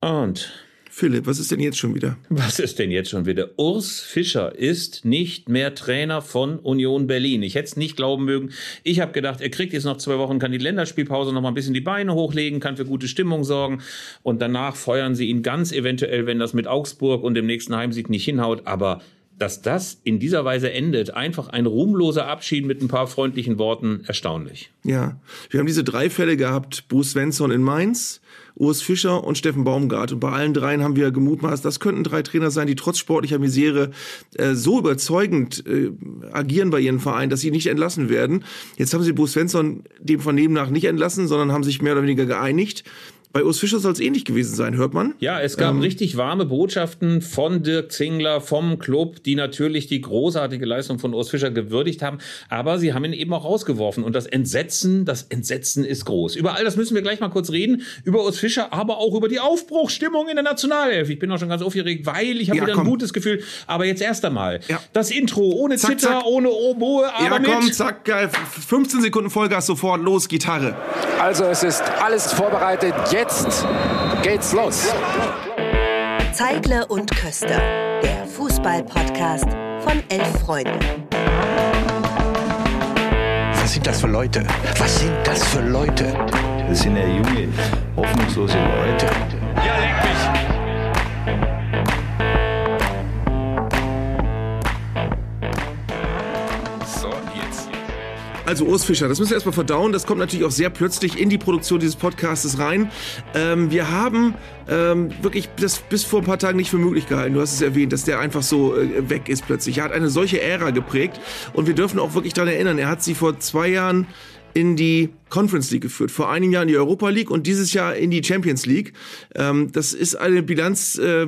Und Philipp, was ist denn jetzt schon wieder? Was ist denn jetzt schon wieder? Urs Fischer ist nicht mehr Trainer von Union Berlin. Ich hätte es nicht glauben mögen. Ich habe gedacht, er kriegt jetzt noch zwei Wochen, kann die Länderspielpause noch mal ein bisschen die Beine hochlegen, kann für gute Stimmung sorgen und danach feuern sie ihn ganz eventuell, wenn das mit Augsburg und dem nächsten Heimsieg nicht hinhaut. Aber dass das in dieser Weise endet, einfach ein ruhmloser Abschied mit ein paar freundlichen Worten, erstaunlich. Ja, wir haben diese drei Fälle gehabt, Bruce Svensson in Mainz, Urs Fischer und Steffen Baumgart. Und bei allen dreien haben wir gemutmaßt, das könnten drei Trainer sein, die trotz sportlicher Misere äh, so überzeugend äh, agieren bei ihren Vereinen, dass sie nicht entlassen werden. Jetzt haben sie Bruce Svensson dem Vernehmen nach nicht entlassen, sondern haben sich mehr oder weniger geeinigt. Bei Urs Fischer soll es ähnlich gewesen sein, hört man. Ja, es gab ähm, richtig warme Botschaften von Dirk Zingler, vom Club, die natürlich die großartige Leistung von Urs Fischer gewürdigt haben. Aber sie haben ihn eben auch rausgeworfen. Und das Entsetzen, das Entsetzen ist groß. Über all das müssen wir gleich mal kurz reden. Über Urs Fischer, aber auch über die Aufbruchstimmung in der Nationalelf. Ich bin auch schon ganz aufgeregt, weil ich habe ja, wieder komm. ein gutes Gefühl. Aber jetzt erst einmal. Ja. Das Intro ohne zack, Zitter, zack. ohne Oboe, aber ja, mit. komm, zack, geil. 15 Sekunden Vollgas sofort, los, Gitarre. Also es ist alles vorbereitet. Jetzt Jetzt geht's los. Zeigle und Köster, der Fußball-Podcast von Elf Freunde. Was sind das für Leute? Was sind das für Leute? Das sind ja junge, hoffnungslose Leute. Ja, leck mich! Also Urs Fischer, das müssen wir erstmal verdauen. Das kommt natürlich auch sehr plötzlich in die Produktion dieses Podcastes rein. Ähm, wir haben ähm, wirklich das bis vor ein paar Tagen nicht für möglich gehalten. Du hast es erwähnt, dass der einfach so äh, weg ist plötzlich. Er hat eine solche Ära geprägt und wir dürfen auch wirklich daran erinnern. Er hat sie vor zwei Jahren in die Conference League geführt, vor einem Jahr in die Europa League und dieses Jahr in die Champions League. Ähm, das ist eine Bilanz, äh,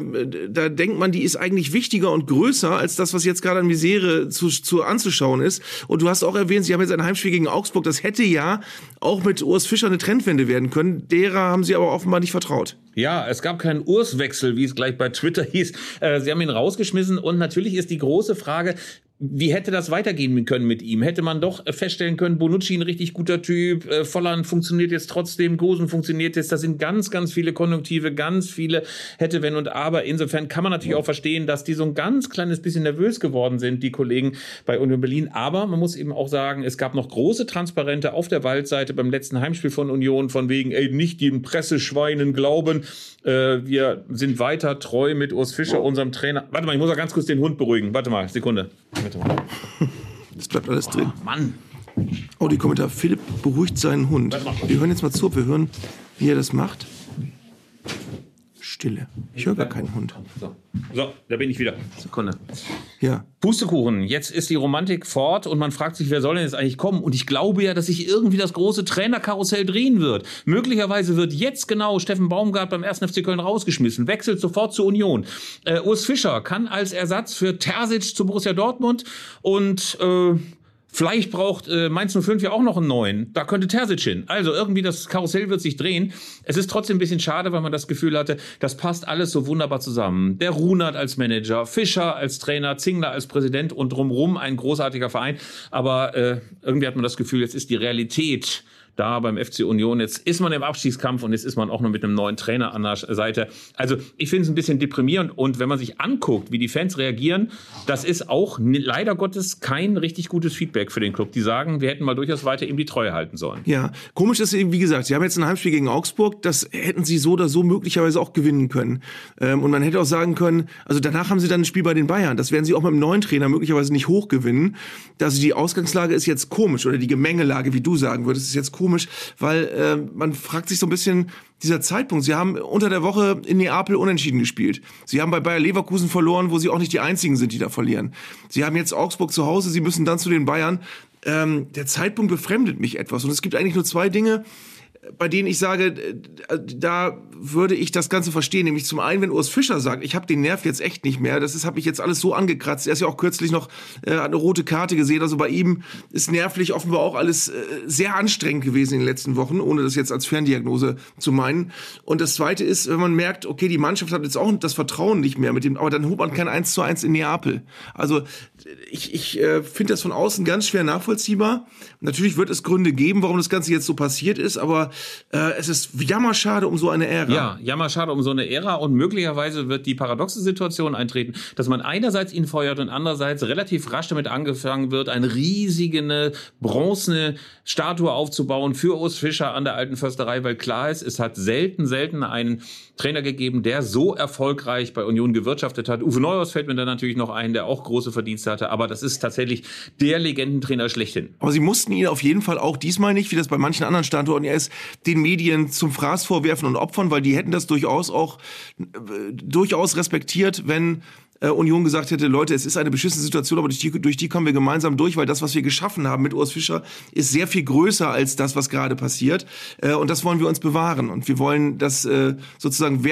da denkt man, die ist eigentlich wichtiger und größer als das, was jetzt gerade an Misere zu, zu anzuschauen ist. Und du hast auch erwähnt, sie haben jetzt ein Heimspiel gegen Augsburg. Das hätte ja auch mit Urs Fischer eine Trendwende werden können. Derer haben sie aber offenbar nicht vertraut. Ja, es gab keinen Urswechsel, wie es gleich bei Twitter hieß. Äh, sie haben ihn rausgeschmissen und natürlich ist die große Frage, wie hätte das weitergehen können mit ihm? Hätte man doch feststellen können, Bonucci ein richtig guter Typ, äh, Volland funktioniert jetzt trotzdem, Gosen funktioniert jetzt. Das sind ganz, ganz viele Konjunktive, ganz viele hätte, wenn und aber. Insofern kann man natürlich auch verstehen, dass die so ein ganz kleines bisschen nervös geworden sind, die Kollegen bei Union Berlin. Aber man muss eben auch sagen, es gab noch große Transparente auf der Waldseite beim letzten Heimspiel von Union, von wegen, ey, nicht den Presseschweinen glauben. Äh, wir sind weiter treu mit Urs Fischer, unserem Trainer. Warte mal, ich muss mal ganz kurz den Hund beruhigen. Warte mal, Sekunde. Warte mal. Das bleibt alles drin. Oh, Mann. Oh, die Kommentar. Philipp beruhigt seinen Hund. Wir hören jetzt mal zu, wir hören, wie er das macht. Stille. Ich höre gar keinen Hund. So. so, da bin ich wieder. Sekunde. Ja. Pustekuchen, jetzt ist die Romantik fort und man fragt sich, wer soll denn jetzt eigentlich kommen? Und ich glaube ja, dass sich irgendwie das große Trainerkarussell drehen wird. Möglicherweise wird jetzt genau Steffen Baumgart beim 1. FC Köln rausgeschmissen, wechselt sofort zur Union. Äh, Urs Fischer kann als Ersatz für Terzic zu Borussia Dortmund und äh, Vielleicht braucht äh, Mainz 05 ja auch noch einen neuen. Da könnte Terzic hin. Also irgendwie das Karussell wird sich drehen. Es ist trotzdem ein bisschen schade, weil man das Gefühl hatte, das passt alles so wunderbar zusammen. Der Runert als Manager, Fischer als Trainer, Zingler als Präsident und drumrum ein großartiger Verein. Aber äh, irgendwie hat man das Gefühl, jetzt ist die Realität da beim FC Union. Jetzt ist man im Abstiegskampf und jetzt ist man auch noch mit einem neuen Trainer an der Seite. Also ich finde es ein bisschen deprimierend und wenn man sich anguckt, wie die Fans reagieren, das ist auch leider Gottes kein richtig gutes Feedback für den Club. Die sagen, wir hätten mal durchaus weiter ihm die Treue halten sollen. Ja, komisch ist eben, wie gesagt, sie haben jetzt ein Heimspiel gegen Augsburg, das hätten sie so oder so möglicherweise auch gewinnen können. Ähm, und man hätte auch sagen können, also danach haben sie dann ein Spiel bei den Bayern. Das werden sie auch mit dem neuen Trainer möglicherweise nicht hoch gewinnen. Also die Ausgangslage ist jetzt komisch oder die Gemengelage, wie du sagen würdest, ist jetzt komisch komisch, weil äh, man fragt sich so ein bisschen, dieser Zeitpunkt, sie haben unter der Woche in Neapel unentschieden gespielt. Sie haben bei Bayer Leverkusen verloren, wo sie auch nicht die einzigen sind, die da verlieren. Sie haben jetzt Augsburg zu Hause, sie müssen dann zu den Bayern. Ähm, der Zeitpunkt befremdet mich etwas. Und es gibt eigentlich nur zwei Dinge, bei denen ich sage, äh, da würde ich das Ganze verstehen. Nämlich zum einen, wenn Urs Fischer sagt, ich habe den Nerv jetzt echt nicht mehr, das habe ich jetzt alles so angekratzt. Er ist ja auch kürzlich noch äh, eine rote Karte gesehen. Also bei ihm ist nervlich offenbar auch alles äh, sehr anstrengend gewesen in den letzten Wochen, ohne das jetzt als Ferndiagnose zu meinen. Und das Zweite ist, wenn man merkt, okay, die Mannschaft hat jetzt auch das Vertrauen nicht mehr mit dem, aber dann holt man kein 1 zu 1 in Neapel. Also ich, ich äh, finde das von außen ganz schwer nachvollziehbar. Natürlich wird es Gründe geben, warum das Ganze jetzt so passiert ist, aber äh, es ist jammerschade um so eine Ära. Ja, jammerschade um so eine Ära und möglicherweise wird die paradoxe Situation eintreten, dass man einerseits ihn feuert und andererseits relativ rasch damit angefangen wird, eine riesige bronzene Statue aufzubauen für Urs Fischer an der alten Försterei, weil klar ist, es hat selten, selten einen Trainer gegeben, der so erfolgreich bei Union gewirtschaftet hat. Uwe Neuhaus fällt mir dann natürlich noch ein, der auch große Verdienste hatte, aber das ist tatsächlich der Legendentrainer schlechthin. Aber sie mussten ihn auf jeden Fall auch diesmal nicht, wie das bei manchen anderen Standorten ist, den Medien zum Fraß vorwerfen und opfern, weil die hätten das durchaus auch äh, durchaus respektiert, wenn äh, Union gesagt hätte, Leute, es ist eine beschissene Situation, aber durch die, durch die kommen wir gemeinsam durch, weil das, was wir geschaffen haben mit Urs Fischer, ist sehr viel größer als das, was gerade passiert. Äh, und das wollen wir uns bewahren. Und wir wollen das äh, sozusagen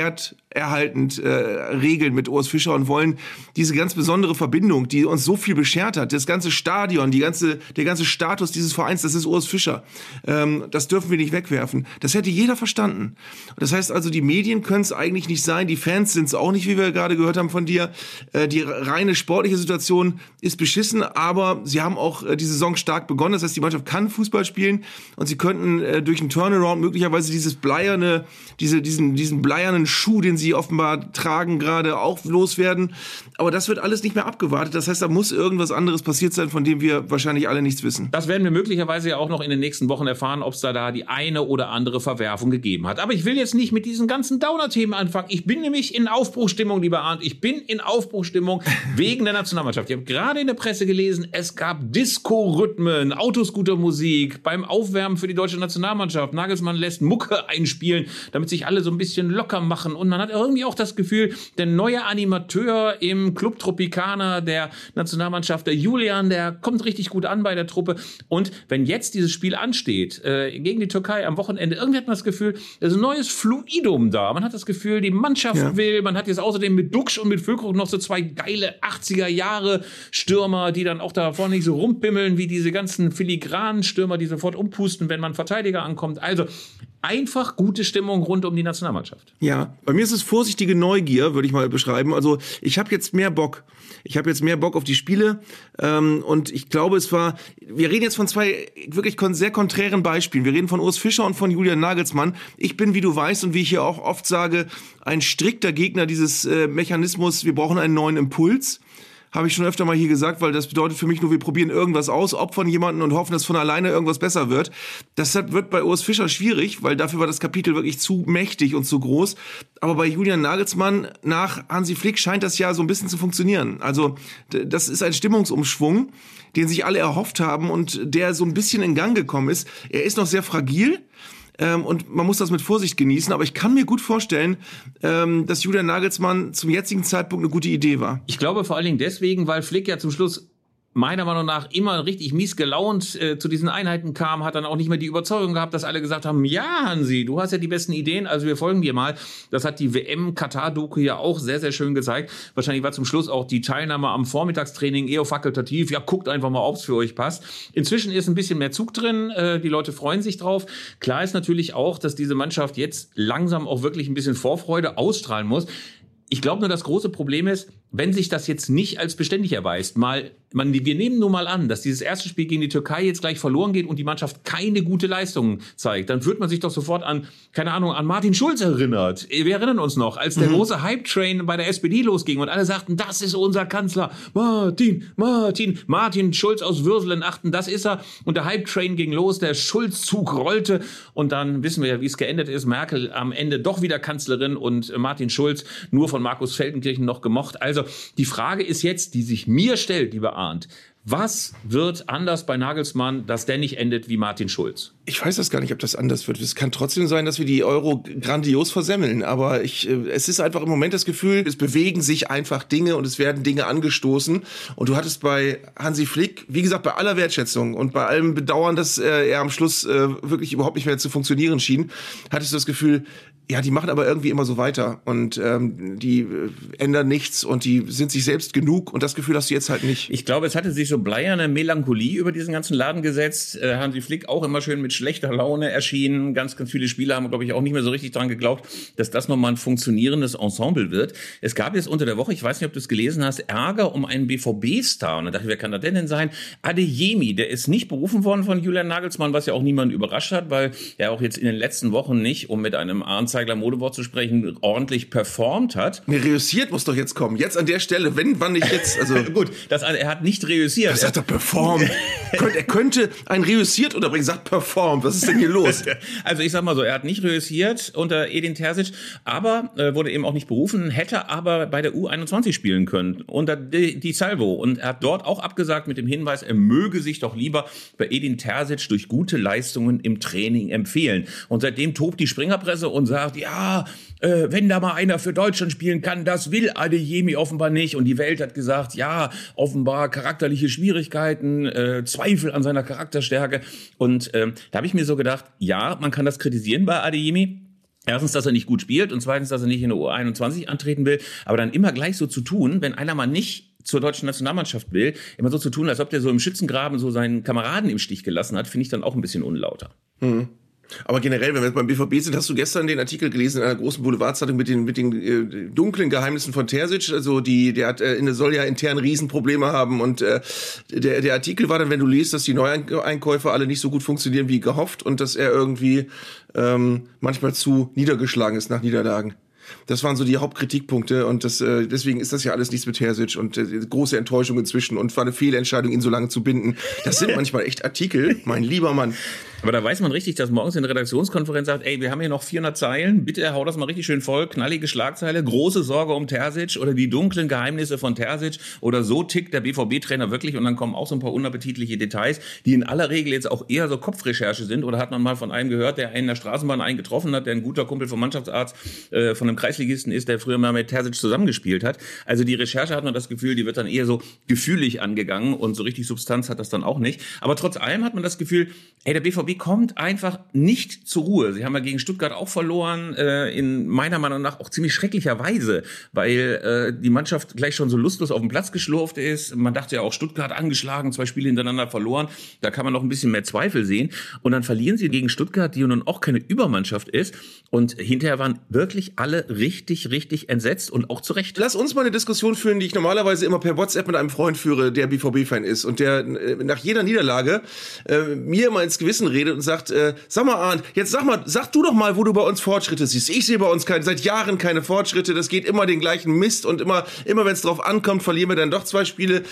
werterhaltend äh, regeln mit Urs Fischer und wollen diese ganz besondere Verbindung, die uns so viel beschert hat, das ganze Stadion, die ganze, der ganze Status dieses Vereins, das ist Urs Fischer. Ähm, das dürfen wir nicht wegwerfen. Das hätte jeder verstanden. Das heißt also, die Medien können es eigentlich nicht sein, die Fans sind es auch nicht, wie wir gerade gehört haben von dir. Äh, die reine sportliche Situation ist beschissen, aber sie haben auch äh, die Saison stark begonnen. Das heißt, die Mannschaft kann Fußball spielen und sie könnten äh, durch einen Turnaround möglicherweise dieses bleierne, diese, diesen, diesen bleiernen Schuh, den sie offenbar tragen, gerade auch loswerden. Aber das wird alles nicht mehr abgewartet. Das heißt, da muss irgendwas anderes passiert sein, von dem wir wahrscheinlich alle nichts wissen. Das werden wir möglicherweise ja auch noch in den nächsten Wochen erfahren, ob es da, da die eine oder andere Verwerfung gegeben hat. Aber ich will jetzt nicht mit diesen ganzen Downer-Themen anfangen. Ich bin nämlich in Aufbruchstimmung, lieber Arndt. Ich bin in Aufbruchstimmung. Wegen der Nationalmannschaft. Ich habe gerade in der Presse gelesen, es gab Disco-Rhythmen, Autoscooter-Musik beim Aufwärmen für die deutsche Nationalmannschaft. Nagelsmann lässt Mucke einspielen, damit sich alle so ein bisschen locker machen. Und man hat irgendwie auch das Gefühl, der neue Animateur im Club Tropicana der Nationalmannschaft, der Julian, der kommt richtig gut an bei der Truppe. Und wenn jetzt dieses Spiel ansteht, äh, gegen die Türkei am Wochenende, irgendwie hat man das Gefühl, da ist ein neues Fluidum da. Man hat das Gefühl, die Mannschaft ja. will, man hat jetzt außerdem mit Duxch und mit Füllkrug noch so zwei zwei geile 80er Jahre Stürmer, die dann auch da vorne nicht so rumpimmeln wie diese ganzen filigranen Stürmer, die sofort umpusten, wenn man Verteidiger ankommt. Also einfach gute Stimmung rund um die Nationalmannschaft. Ja, bei mir ist es vorsichtige Neugier, würde ich mal beschreiben. Also ich habe jetzt mehr Bock. Ich habe jetzt mehr Bock auf die Spiele ähm, und ich glaube, es war. Wir reden jetzt von zwei wirklich sehr konträren Beispielen. Wir reden von Urs Fischer und von Julian Nagelsmann. Ich bin, wie du weißt und wie ich hier auch oft sage, ein strikter Gegner dieses äh, Mechanismus. Wir brauchen einen neuen Impuls habe ich schon öfter mal hier gesagt, weil das bedeutet für mich nur, wir probieren irgendwas aus, opfern jemanden und hoffen, dass von alleine irgendwas besser wird. Das wird bei Urs Fischer schwierig, weil dafür war das Kapitel wirklich zu mächtig und zu groß. Aber bei Julian Nagelsmann nach Hansi Flick scheint das ja so ein bisschen zu funktionieren. Also das ist ein Stimmungsumschwung, den sich alle erhofft haben und der so ein bisschen in Gang gekommen ist. Er ist noch sehr fragil. Ähm, und man muss das mit Vorsicht genießen. Aber ich kann mir gut vorstellen, ähm, dass Julian Nagelsmann zum jetzigen Zeitpunkt eine gute Idee war. Ich glaube vor allen Dingen deswegen, weil Flick ja zum Schluss meiner Meinung nach immer richtig mies gelaunt äh, zu diesen Einheiten kam, hat dann auch nicht mehr die Überzeugung gehabt, dass alle gesagt haben, ja, Hansi, du hast ja die besten Ideen, also wir folgen dir mal. Das hat die WM-Katar-Doku ja auch sehr, sehr schön gezeigt. Wahrscheinlich war zum Schluss auch die Teilnahme am Vormittagstraining eher fakultativ. Ja, guckt einfach mal, ob es für euch passt. Inzwischen ist ein bisschen mehr Zug drin, äh, die Leute freuen sich drauf. Klar ist natürlich auch, dass diese Mannschaft jetzt langsam auch wirklich ein bisschen Vorfreude ausstrahlen muss. Ich glaube nur, das große Problem ist, wenn sich das jetzt nicht als beständig erweist, mal, man, wir nehmen nur mal an, dass dieses erste Spiel gegen die Türkei jetzt gleich verloren geht und die Mannschaft keine gute Leistung zeigt, dann wird man sich doch sofort an, keine Ahnung, an Martin Schulz erinnert. Wir erinnern uns noch, als der mhm. große Hype-Train bei der SPD losging und alle sagten, das ist unser Kanzler, Martin, Martin, Martin Schulz aus Würselen achten, das ist er. Und der Hype-Train ging los, der Schulz-Zug rollte und dann wissen wir ja, wie es geendet ist. Merkel am Ende doch wieder Kanzlerin und Martin Schulz nur von Markus Feldenkirchen noch gemocht. Also also die Frage ist jetzt, die sich mir stellt, lieber Arndt, was wird anders bei Nagelsmann, dass der nicht endet wie Martin Schulz? Ich weiß das gar nicht, ob das anders wird. Es kann trotzdem sein, dass wir die Euro grandios versemmeln. Aber ich, äh, es ist einfach im Moment das Gefühl, es bewegen sich einfach Dinge und es werden Dinge angestoßen. Und du hattest bei Hansi Flick, wie gesagt, bei aller Wertschätzung und bei allem Bedauern, dass äh, er am Schluss äh, wirklich überhaupt nicht mehr zu funktionieren schien, hattest du das Gefühl, ja, die machen aber irgendwie immer so weiter und ähm, die äh, ändern nichts und die sind sich selbst genug und das Gefühl hast du jetzt halt nicht. Ich glaube, es hatte sich so bleierne Melancholie über diesen ganzen Laden gesetzt. Äh, Hansi Flick auch immer schön mit schlechter Laune erschienen. Ganz, ganz viele Spieler haben, glaube ich, auch nicht mehr so richtig dran geglaubt, dass das nochmal ein funktionierendes Ensemble wird. Es gab jetzt unter der Woche, ich weiß nicht, ob du es gelesen hast, Ärger um einen BVB-Star. Und da dachte ich, wer kann das denn sein? Adeyemi, der ist nicht berufen worden von Julian Nagelsmann, was ja auch niemand überrascht hat, weil er auch jetzt in den letzten Wochen nicht, um mit einem Arnzeit Zeigler Modewort zu sprechen, ordentlich performt hat. Ne, reüssiert muss doch jetzt kommen. Jetzt an der Stelle, wenn, wann nicht jetzt. Also Gut, das, er hat nicht reüssiert. Das sagt er performt. er könnte ein reüssiert unterbringen, sagt performt. Was ist denn hier los? also ich sag mal so, er hat nicht reüssiert unter Edin Terzic, aber äh, wurde eben auch nicht berufen, hätte aber bei der U21 spielen können unter Di, Di Salvo und er hat dort auch abgesagt mit dem Hinweis, er möge sich doch lieber bei Edin Terzic durch gute Leistungen im Training empfehlen. Und seitdem tobt die Springerpresse und sagt, gesagt, ja, äh, wenn da mal einer für Deutschland spielen kann, das will Adeyemi offenbar nicht. Und die Welt hat gesagt, ja, offenbar charakterliche Schwierigkeiten, äh, Zweifel an seiner Charakterstärke. Und äh, da habe ich mir so gedacht, ja, man kann das kritisieren bei Adeyemi. Erstens, dass er nicht gut spielt und zweitens, dass er nicht in der U21 antreten will. Aber dann immer gleich so zu tun, wenn einer mal nicht zur deutschen Nationalmannschaft will, immer so zu tun, als ob der so im Schützengraben so seinen Kameraden im Stich gelassen hat, finde ich dann auch ein bisschen unlauter. Mhm. Aber generell, wenn wir jetzt beim BVB sind, hast du gestern den Artikel gelesen in einer großen Boulevardzeitung mit den, mit den äh, dunklen Geheimnissen von Terzic. Also die, der hat, äh, soll ja intern Riesenprobleme haben. Und äh, der, der Artikel war dann, wenn du liest, dass die Neueinkäufe alle nicht so gut funktionieren wie gehofft und dass er irgendwie ähm, manchmal zu niedergeschlagen ist nach Niederlagen. Das waren so die Hauptkritikpunkte und das, äh, deswegen ist das ja alles nichts mit Terzic und äh, große Enttäuschung inzwischen und war eine Fehlentscheidung, ihn so lange zu binden. Das sind manchmal echt Artikel, mein lieber Mann. Aber da weiß man richtig, dass morgens in der Redaktionskonferenz sagt, ey, wir haben hier noch 400 Zeilen, bitte hau das mal richtig schön voll, knallige Schlagzeile, große Sorge um Terzic oder die dunklen Geheimnisse von Terzic. Oder so tickt der BVB-Trainer wirklich und dann kommen auch so ein paar unappetitliche Details, die in aller Regel jetzt auch eher so Kopfrecherche sind. Oder hat man mal von einem gehört, der einen in der Straßenbahn eingetroffen hat, der ein guter Kumpel vom Mannschaftsarzt äh, von einem Kreisligisten ist, der früher mal mit Terzic zusammengespielt hat. Also die Recherche hat man das Gefühl, die wird dann eher so gefühlig angegangen und so richtig Substanz hat das dann auch nicht. Aber trotz allem hat man das Gefühl, ey, der BVB kommt einfach nicht zur Ruhe. Sie haben ja gegen Stuttgart auch verloren, äh, in meiner Meinung nach auch ziemlich schrecklicher Weise, weil äh, die Mannschaft gleich schon so lustlos auf den Platz geschlurft ist. Man dachte ja auch, Stuttgart angeschlagen, zwei Spiele hintereinander verloren. Da kann man noch ein bisschen mehr Zweifel sehen. Und dann verlieren sie gegen Stuttgart, die nun auch keine Übermannschaft ist. Und hinterher waren wirklich alle richtig, richtig entsetzt und auch zu Recht. Lass uns mal eine Diskussion führen, die ich normalerweise immer per WhatsApp mit einem Freund führe, der BVB-Fan ist und der äh, nach jeder Niederlage äh, mir mal ins Gewissen redet und sagt, äh, sag mal Arndt, jetzt sag mal, sag du doch mal, wo du bei uns Fortschritte siehst. Ich sehe bei uns keine, seit Jahren keine Fortschritte. Das geht immer den gleichen Mist und immer, immer wenn es drauf ankommt, verlieren wir dann doch zwei Spiele.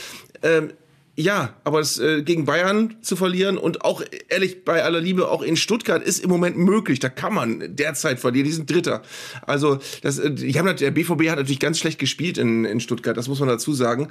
Ähm, ja, aber es äh, gegen Bayern zu verlieren und auch ehrlich bei aller Liebe auch in Stuttgart ist im Moment möglich. Da kann man derzeit verlieren. Die sind Dritter. Also das, äh, ich habe der BVB hat natürlich ganz schlecht gespielt in, in Stuttgart. Das muss man dazu sagen.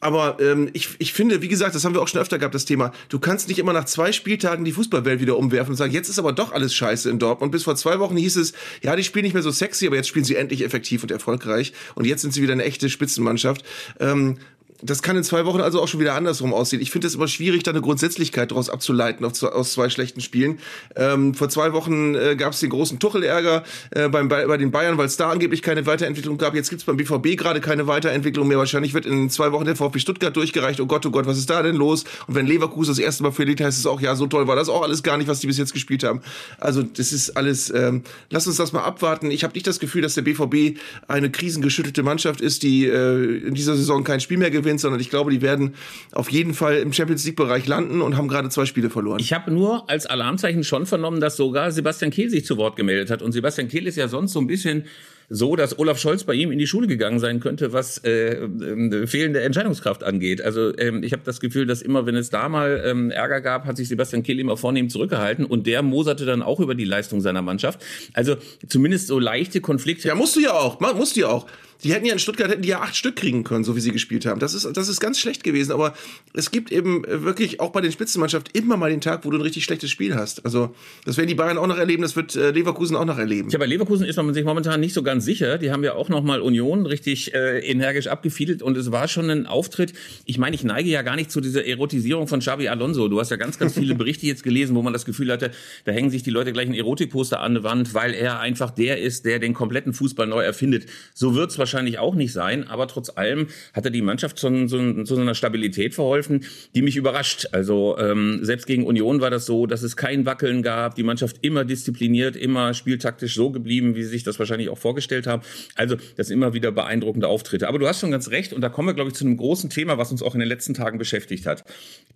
Aber ähm, ich, ich finde, wie gesagt, das haben wir auch schon öfter gehabt, das Thema. Du kannst nicht immer nach zwei Spieltagen die Fußballwelt wieder umwerfen und sagen, jetzt ist aber doch alles scheiße in Dortmund. Bis vor zwei Wochen hieß es, ja, die spielen nicht mehr so sexy, aber jetzt spielen sie endlich effektiv und erfolgreich. Und jetzt sind sie wieder eine echte Spitzenmannschaft. Ähm, das kann in zwei Wochen also auch schon wieder andersrum aussehen. Ich finde es immer schwierig, da eine Grundsätzlichkeit daraus abzuleiten aus zwei schlechten Spielen. Ähm, vor zwei Wochen äh, gab es den großen Tuchel-Ärger äh, beim, bei den Bayern, weil es da angeblich keine Weiterentwicklung gab. Jetzt gibt es beim BVB gerade keine Weiterentwicklung mehr. Wahrscheinlich wird in zwei Wochen der VfB Stuttgart durchgereicht. Oh Gott, oh Gott, was ist da denn los? Und wenn Leverkusen das erste Mal verliert, heißt es auch, ja, so toll war das auch alles gar nicht, was die bis jetzt gespielt haben. Also das ist alles, ähm, lass uns das mal abwarten. Ich habe nicht das Gefühl, dass der BVB eine krisengeschüttelte Mannschaft ist, die äh, in dieser Saison kein Spiel mehr gewinnt gewinnt, sondern ich glaube, die werden auf jeden Fall im Champions League-Bereich landen und haben gerade zwei Spiele verloren. Ich habe nur als Alarmzeichen schon vernommen, dass sogar Sebastian Kehl sich zu Wort gemeldet hat. Und Sebastian Kehl ist ja sonst so ein bisschen so, dass Olaf Scholz bei ihm in die Schule gegangen sein könnte, was äh, äh, fehlende Entscheidungskraft angeht. Also ähm, ich habe das Gefühl, dass immer, wenn es da mal ähm, Ärger gab, hat sich Sebastian Kehl immer vornehm zurückgehalten und der moserte dann auch über die Leistung seiner Mannschaft. Also zumindest so leichte Konflikte. Ja, musst du ja auch, musst du ja auch. die hätten ja in Stuttgart hätten die ja acht Stück kriegen können, so wie sie gespielt haben. Das ist, das ist ganz schlecht gewesen. Aber es gibt eben wirklich auch bei den Spitzenmannschaften immer mal den Tag, wo du ein richtig schlechtes Spiel hast. Also das werden die Bayern auch noch erleben, das wird äh, Leverkusen auch noch erleben. Ja, bei Leverkusen ist man sich momentan nicht so ganz sicher. Die haben ja auch noch mal Union richtig äh, energisch abgefiedelt und es war schon ein Auftritt. Ich meine, ich neige ja gar nicht zu dieser Erotisierung von Xavi Alonso. Du hast ja ganz, ganz viele Berichte jetzt gelesen, wo man das Gefühl hatte, da hängen sich die Leute gleich ein Erotikposter an die Wand, weil er einfach der ist, der den kompletten Fußball neu erfindet. So wird es wahrscheinlich auch nicht sein, aber trotz allem hat er die Mannschaft zu, zu, zu so einer Stabilität verholfen, die mich überrascht. Also ähm, selbst gegen Union war das so, dass es kein Wackeln gab, die Mannschaft immer diszipliniert, immer spieltaktisch so geblieben, wie sie sich das wahrscheinlich auch vorgestellt haben. Also das immer wieder beeindruckende Auftritte. Aber du hast schon ganz recht und da kommen wir, glaube ich, zu einem großen Thema, was uns auch in den letzten Tagen beschäftigt hat.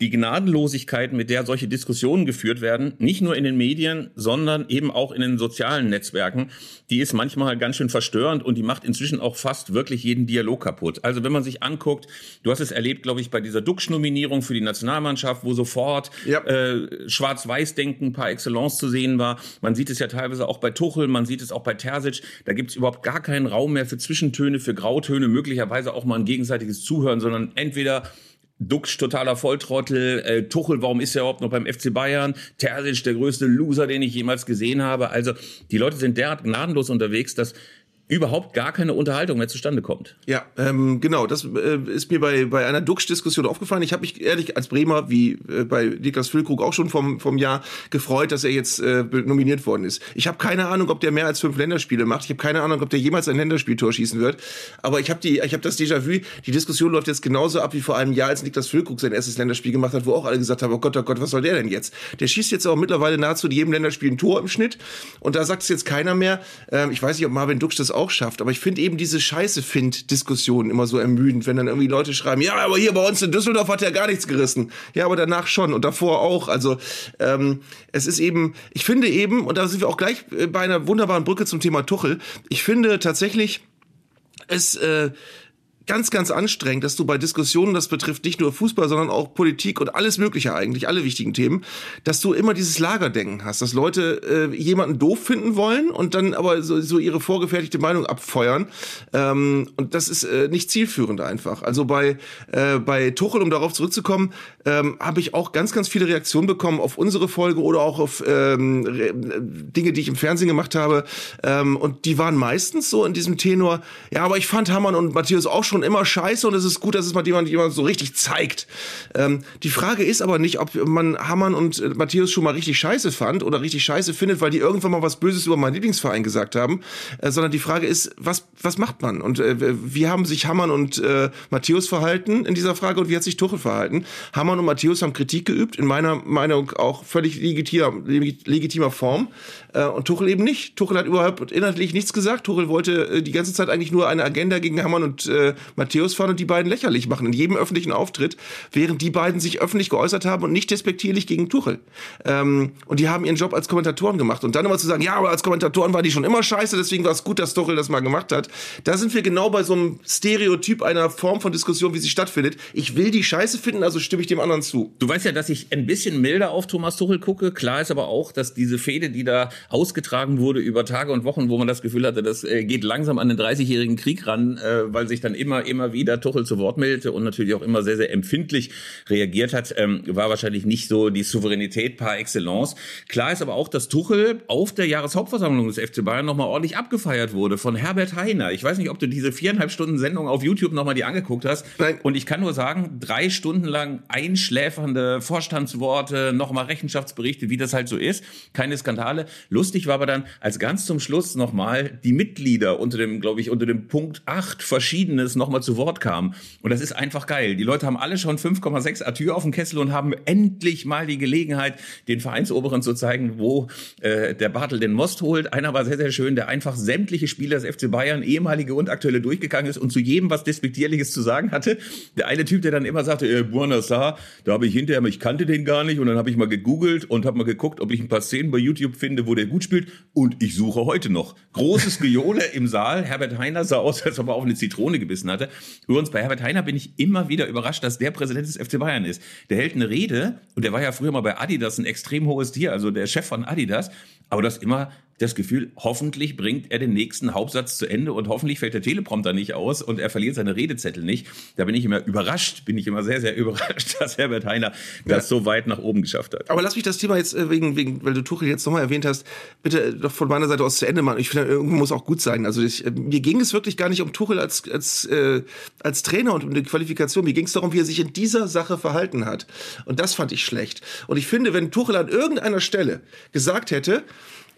Die Gnadenlosigkeit, mit der solche Diskussionen geführt werden, nicht nur in den Medien, sondern eben auch in den sozialen Netzwerken, die ist manchmal ganz schön verstörend und die macht inzwischen auch fast wirklich jeden Dialog kaputt. Also wenn man sich anguckt, du hast es erlebt, glaube ich, bei dieser Duxch-Nominierung für die Nationalmannschaft, wo sofort ja. äh, Schwarz-Weiß-Denken par excellence zu sehen war. Man sieht es ja teilweise auch bei Tuchel, man sieht es auch bei Terzic. Da gibt es überhaupt gar keinen Raum mehr für Zwischentöne, für Grautöne, möglicherweise auch mal ein gegenseitiges Zuhören, sondern entweder Dux totaler Volltrottel, äh, Tuchel, warum ist er überhaupt noch beim FC Bayern? Terzic, der größte Loser, den ich jemals gesehen habe. Also die Leute sind derart gnadenlos unterwegs, dass überhaupt gar keine Unterhaltung mehr zustande kommt. Ja, ähm, genau. Das äh, ist mir bei, bei einer Duxch-Diskussion aufgefallen. Ich habe mich ehrlich als Bremer, wie äh, bei Niklas Füllkrug auch schon vom, vom Jahr, gefreut, dass er jetzt äh, nominiert worden ist. Ich habe keine Ahnung, ob der mehr als fünf Länderspiele macht. Ich habe keine Ahnung, ob der jemals ein Länderspieltor schießen wird. Aber ich habe habe das Déjà-vu. Die Diskussion läuft jetzt genauso ab wie vor einem Jahr, als Niklas Füllkrug sein erstes Länderspiel gemacht hat, wo auch alle gesagt haben, oh Gott, oh Gott, was soll der denn jetzt? Der schießt jetzt auch mittlerweile nahezu jedem Länderspiel ein Tor im Schnitt. Und da sagt es jetzt keiner mehr. Ähm, ich weiß nicht, ob Marvin Dux das auch schafft, aber ich finde eben diese Scheiße-Find-Diskussion immer so ermüdend, wenn dann irgendwie Leute schreiben, ja, aber hier bei uns in Düsseldorf hat er gar nichts gerissen. Ja, aber danach schon und davor auch. Also ähm, es ist eben, ich finde eben, und da sind wir auch gleich äh, bei einer wunderbaren Brücke zum Thema Tuchel, ich finde tatsächlich, es äh, ganz, ganz anstrengend, dass du bei Diskussionen, das betrifft nicht nur Fußball, sondern auch Politik und alles Mögliche eigentlich, alle wichtigen Themen, dass du immer dieses Lagerdenken hast, dass Leute äh, jemanden doof finden wollen und dann aber so, so ihre vorgefertigte Meinung abfeuern. Ähm, und das ist äh, nicht zielführend einfach. Also bei, äh, bei Tuchel, um darauf zurückzukommen, ähm, habe ich auch ganz, ganz viele Reaktionen bekommen auf unsere Folge oder auch auf ähm, Dinge, die ich im Fernsehen gemacht habe. Ähm, und die waren meistens so in diesem Tenor, ja, aber ich fand Hammann und Matthias auch schon immer scheiße und es ist gut, dass es mal jemand, jemand so richtig zeigt. Ähm, die Frage ist aber nicht, ob man Hammann und äh, Matthäus schon mal richtig scheiße fand oder richtig scheiße findet, weil die irgendwann mal was Böses über meinen Lieblingsverein gesagt haben, äh, sondern die Frage ist, was, was macht man? Und äh, wie haben sich Hammann und äh, Matthäus verhalten in dieser Frage und wie hat sich Tuchel verhalten? Hammann und Matthäus haben Kritik geübt, in meiner Meinung auch völlig legitimer, legitimer Form. Äh, und Tuchel eben nicht. Tuchel hat überhaupt inhaltlich nichts gesagt. Tuchel wollte äh, die ganze Zeit eigentlich nur eine Agenda gegen Hammann und äh, Matthäus fahren und die beiden lächerlich machen in jedem öffentlichen Auftritt, während die beiden sich öffentlich geäußert haben und nicht despektierlich gegen Tuchel. Ähm, und die haben ihren Job als Kommentatoren gemacht. Und dann immer zu sagen, ja, aber als Kommentatoren waren die schon immer scheiße, deswegen war es gut, dass Tuchel das mal gemacht hat. Da sind wir genau bei so einem Stereotyp einer Form von Diskussion, wie sie stattfindet. Ich will die scheiße finden, also stimme ich dem anderen zu. Du weißt ja, dass ich ein bisschen milder auf Thomas Tuchel gucke. Klar ist aber auch, dass diese Fehde, die da ausgetragen wurde über Tage und Wochen, wo man das Gefühl hatte, das äh, geht langsam an den 30-jährigen Krieg ran, äh, weil sich dann immer, immer wieder Tuchel zu Wort meldete und natürlich auch immer sehr, sehr empfindlich reagiert hat, ähm, war wahrscheinlich nicht so die Souveränität par excellence. Klar ist aber auch, dass Tuchel auf der Jahreshauptversammlung des FC Bayern nochmal ordentlich abgefeiert wurde von Herbert Heiner. Ich weiß nicht, ob du diese viereinhalb Stunden Sendung auf YouTube nochmal die angeguckt hast. Nein. Und ich kann nur sagen, drei Stunden lang einschläfernde Vorstandsworte, nochmal Rechenschaftsberichte, wie das halt so ist. Keine Skandale. Lustig war aber dann als ganz zum Schluss nochmal die Mitglieder unter dem, glaube ich, unter dem Punkt 8 Verschiedenes nochmal zu Wort kamen. Und das ist einfach geil. Die Leute haben alle schon 5,6 Atür auf dem Kessel und haben endlich mal die Gelegenheit, den Vereinsoberen zu zeigen, wo äh, der Bartel den Most holt. Einer war sehr, sehr schön, der einfach sämtliche Spieler des FC Bayern, ehemalige und aktuelle, durchgegangen ist und zu jedem was Despektierliches zu sagen hatte. Der eine Typ, der dann immer sagte, äh, Buonasera, da habe ich hinterher, ich kannte den gar nicht und dann habe ich mal gegoogelt und habe mal geguckt, ob ich ein paar Szenen bei YouTube finde, wo der gut spielt und ich suche heute noch. Großes Gejohle im Saal. Herbert Heiner sah aus, als ob er auf eine Zitrone gebissen hatte. Übrigens, bei Herbert Heiner bin ich immer wieder überrascht, dass der Präsident des FC Bayern ist. Der hält eine Rede und der war ja früher mal bei Adidas ein extrem hohes Tier, also der Chef von Adidas. Aber das immer das Gefühl, hoffentlich bringt er den nächsten Hauptsatz zu Ende und hoffentlich fällt der Teleprompter nicht aus und er verliert seine Redezettel nicht. Da bin ich immer überrascht, bin ich immer sehr, sehr überrascht, dass Herbert Heiner das so weit nach oben geschafft hat. Aber lass mich das Thema jetzt äh, wegen, wegen weil du Tuchel jetzt nochmal erwähnt hast, bitte doch von meiner Seite aus zu Ende machen. Ich finde, irgendwo muss auch gut sein. Also ich, äh, mir ging es wirklich gar nicht um Tuchel als, als, äh, als Trainer und um die Qualifikation. Mir ging es darum, wie er sich in dieser Sache verhalten hat. Und das fand ich schlecht. Und ich finde, wenn Tuchel an irgendeiner Stelle gesagt hätte,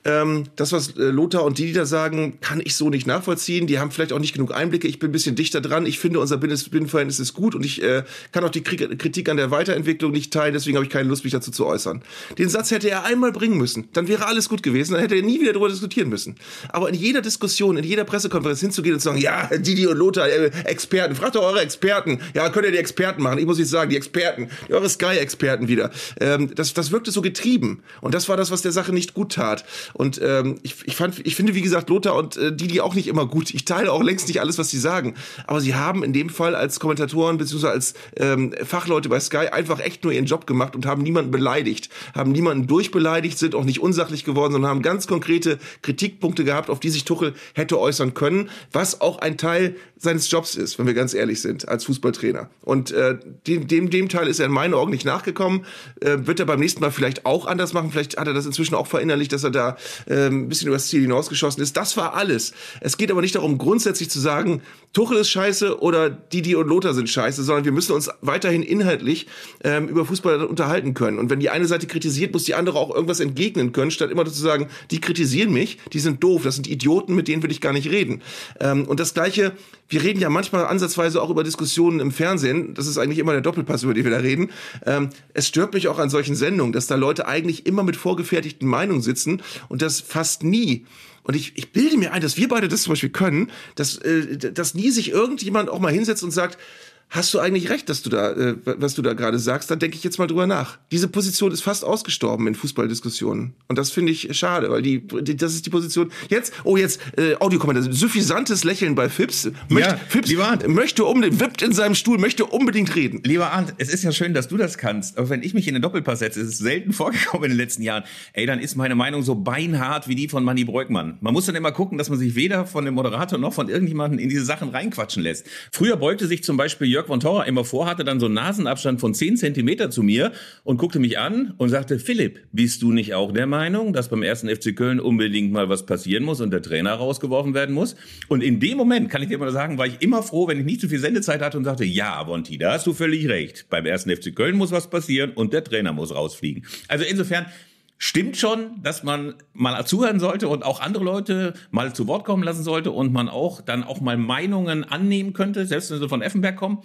ähm, das, was äh, Lothar und die, da sagen, kann ich so nicht nachvollziehen. Die haben vielleicht auch nicht genug Einblicke. Ich bin ein bisschen dichter dran. Ich finde, unser Binnenverhältnis ist gut und ich äh, kann auch die Kritik an der Weiterentwicklung nicht teilen. Deswegen habe ich keine Lust, mich dazu zu äußern. Den Satz hätte er einmal bringen müssen. Dann wäre alles gut gewesen. Dann hätte er nie wieder darüber diskutieren müssen. Aber in jeder Diskussion, in jeder Pressekonferenz hinzugehen und zu sagen, ja, Didi und Lothar, äh, Experten, fragt doch eure Experten. Ja, könnt ihr die Experten machen. Ich muss jetzt sagen, die Experten, die eure Sky-Experten wieder. Ähm, das, das wirkte so getrieben. Und das war das, was der Sache nicht gut tat. Und ähm, ich, ich, fand, ich finde, wie gesagt, Lothar und äh, die auch nicht immer gut. Ich teile auch längst nicht alles, was sie sagen. Aber sie haben in dem Fall als Kommentatoren bzw. als ähm, Fachleute bei Sky einfach echt nur ihren Job gemacht und haben niemanden beleidigt, haben niemanden durchbeleidigt, sind auch nicht unsachlich geworden, sondern haben ganz konkrete Kritikpunkte gehabt, auf die sich Tuchel hätte äußern können, was auch ein Teil seines Jobs ist, wenn wir ganz ehrlich sind, als Fußballtrainer. Und äh, dem, dem, dem Teil ist er in meinen Augen nicht nachgekommen. Äh, wird er beim nächsten Mal vielleicht auch anders machen. Vielleicht hat er das inzwischen auch verinnerlicht, dass er da äh, ein bisschen übers Ziel hinausgeschossen ist. Das war alles. Es geht aber nicht darum, grundsätzlich zu sagen, Tuchel ist scheiße oder Didi und Lothar sind scheiße, sondern wir müssen uns weiterhin inhaltlich ähm, über Fußball unterhalten können. Und wenn die eine Seite kritisiert, muss die andere auch irgendwas entgegnen können, statt immer zu sagen, die kritisieren mich, die sind doof, das sind Idioten, mit denen will ich gar nicht reden. Ähm, und das Gleiche wir reden ja manchmal ansatzweise auch über Diskussionen im Fernsehen. Das ist eigentlich immer der Doppelpass, über den wir da reden. Ähm, es stört mich auch an solchen Sendungen, dass da Leute eigentlich immer mit vorgefertigten Meinungen sitzen und das fast nie und ich, ich bilde mir ein, dass wir beide das zum Beispiel können, dass, äh, dass nie sich irgendjemand auch mal hinsetzt und sagt, hast du eigentlich recht, dass du da, äh, was du da gerade sagst, dann denke ich jetzt mal drüber nach. Diese Position ist fast ausgestorben in Fußballdiskussionen. Und das finde ich schade, weil die, die, das ist die Position. Jetzt, oh, jetzt, äh, Audiokommentar, suffisantes Lächeln bei Fips. Möcht, ja, Fips lieber Arndt, möchte unbedingt, wippt in seinem Stuhl, möchte unbedingt reden. Lieber Arndt, es ist ja schön, dass du das kannst. Aber wenn ich mich in den Doppelpass setze, ist es selten vorgekommen in den letzten Jahren, ey, dann ist meine Meinung so beinhart wie die von Manny Breukmann. Man muss dann immer gucken, dass man sich weder von dem Moderator noch von irgendjemandem in diese Sachen reinquatschen lässt. Früher beugte sich zum Beispiel Jörg von Torra immer vor, hatte dann so einen Nasenabstand von 10 Zentimeter zu mir und guckte mich an und sagte, Philipp, bist du nicht auch der Meinung, dass beim ersten FC Köln unbedingt mal was passieren muss und der Trainer rausgeworfen werden muss? Und in dem Moment, kann ich dir mal sagen, war ich immer froh, wenn ich nicht zu viel Sendezeit hatte und sagte, ja, Bonti, da hast du völlig recht. Beim ersten FC Köln muss was passieren und der Trainer muss rausfliegen. Also insofern, stimmt schon, dass man mal zuhören sollte und auch andere Leute mal zu Wort kommen lassen sollte und man auch dann auch mal Meinungen annehmen könnte, selbst wenn sie von Effenberg kommen.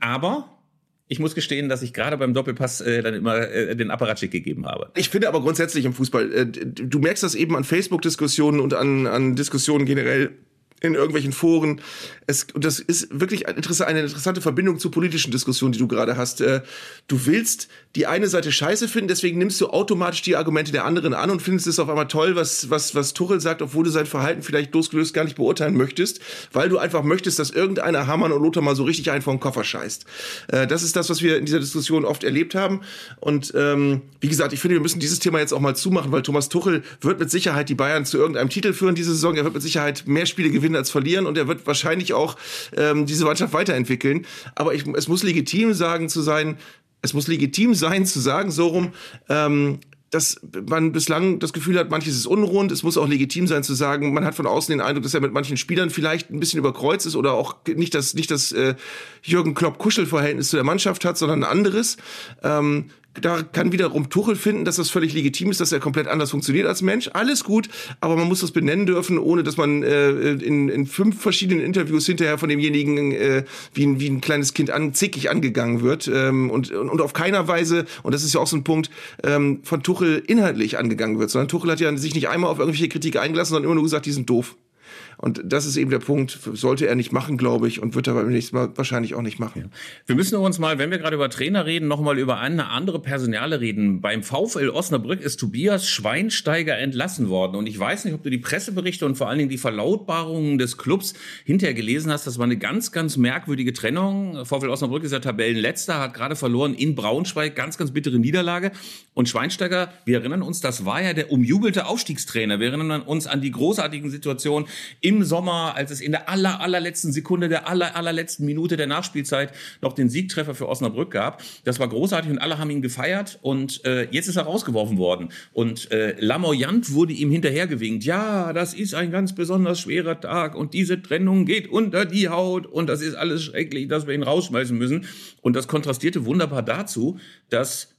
Aber ich muss gestehen, dass ich gerade beim Doppelpass äh, dann immer äh, den Apparatschick gegeben habe. Ich finde aber grundsätzlich im Fußball, äh, du merkst das eben an Facebook-Diskussionen und an, an Diskussionen generell in irgendwelchen Foren. Es, das ist wirklich eine interessante Verbindung zur politischen Diskussion, die du gerade hast. Äh, du willst die eine Seite scheiße finden, deswegen nimmst du automatisch die Argumente der anderen an und findest es auf einmal toll, was, was, was Tuchel sagt, obwohl du sein Verhalten vielleicht losgelöst gar nicht beurteilen möchtest, weil du einfach möchtest, dass irgendeiner Hammann und Lothar mal so richtig einen vor den Koffer scheißt. Äh, das ist das, was wir in dieser Diskussion oft erlebt haben. Und ähm, wie gesagt, ich finde, wir müssen dieses Thema jetzt auch mal zumachen, weil Thomas Tuchel wird mit Sicherheit die Bayern zu irgendeinem Titel führen diese Saison. Er wird mit Sicherheit mehr Spiele gewinnen als verlieren und er wird wahrscheinlich auch ähm, diese Mannschaft weiterentwickeln. Aber ich, es muss legitim sagen zu sein, es muss legitim sein zu sagen, so rum, ähm, dass man bislang das Gefühl hat, manches ist unrund. Es muss auch legitim sein zu sagen, man hat von außen den Eindruck, dass er mit manchen Spielern vielleicht ein bisschen überkreuzt ist oder auch nicht das, nicht das äh, Jürgen Klopp-Kuschel-Verhältnis zu der Mannschaft hat, sondern ein anderes. Ähm, da kann wiederum Tuchel finden, dass das völlig legitim ist, dass er komplett anders funktioniert als Mensch. Alles gut, aber man muss das benennen dürfen, ohne dass man äh, in, in fünf verschiedenen Interviews hinterher von demjenigen äh, wie, ein, wie ein kleines Kind an, zickig angegangen wird ähm, und, und auf keiner Weise, und das ist ja auch so ein Punkt, ähm, von Tuchel inhaltlich angegangen wird, sondern Tuchel hat ja sich nicht einmal auf irgendwelche Kritik eingelassen, sondern immer nur gesagt, die sind doof. Und das ist eben der Punkt, sollte er nicht machen, glaube ich, und wird er beim nächsten Mal wahrscheinlich auch nicht machen. Wir müssen uns mal, wenn wir gerade über Trainer reden, nochmal über eine andere Personale reden. Beim VfL Osnabrück ist Tobias Schweinsteiger entlassen worden. Und ich weiß nicht, ob du die Presseberichte und vor allen Dingen die Verlautbarungen des Clubs hinterher gelesen hast. Das war eine ganz, ganz merkwürdige Trennung. VfL Osnabrück ist ja Tabellenletzter, hat gerade verloren in Braunschweig. Ganz, ganz bittere Niederlage. Und Schweinsteiger, wir erinnern uns, das war ja der umjubelte Aufstiegstrainer. Wir erinnern uns an die großartigen Situationen im Sommer, als es in der aller, allerletzten Sekunde, der aller, allerletzten Minute der Nachspielzeit noch den Siegtreffer für Osnabrück gab. Das war großartig und alle haben ihn gefeiert. Und äh, jetzt ist er rausgeworfen worden. Und äh, Lamoyant wurde ihm hinterhergewinkt. Ja, das ist ein ganz besonders schwerer Tag und diese Trennung geht unter die Haut und das ist alles schrecklich, dass wir ihn rausschmeißen müssen. Und das kontrastierte wunderbar dazu, dass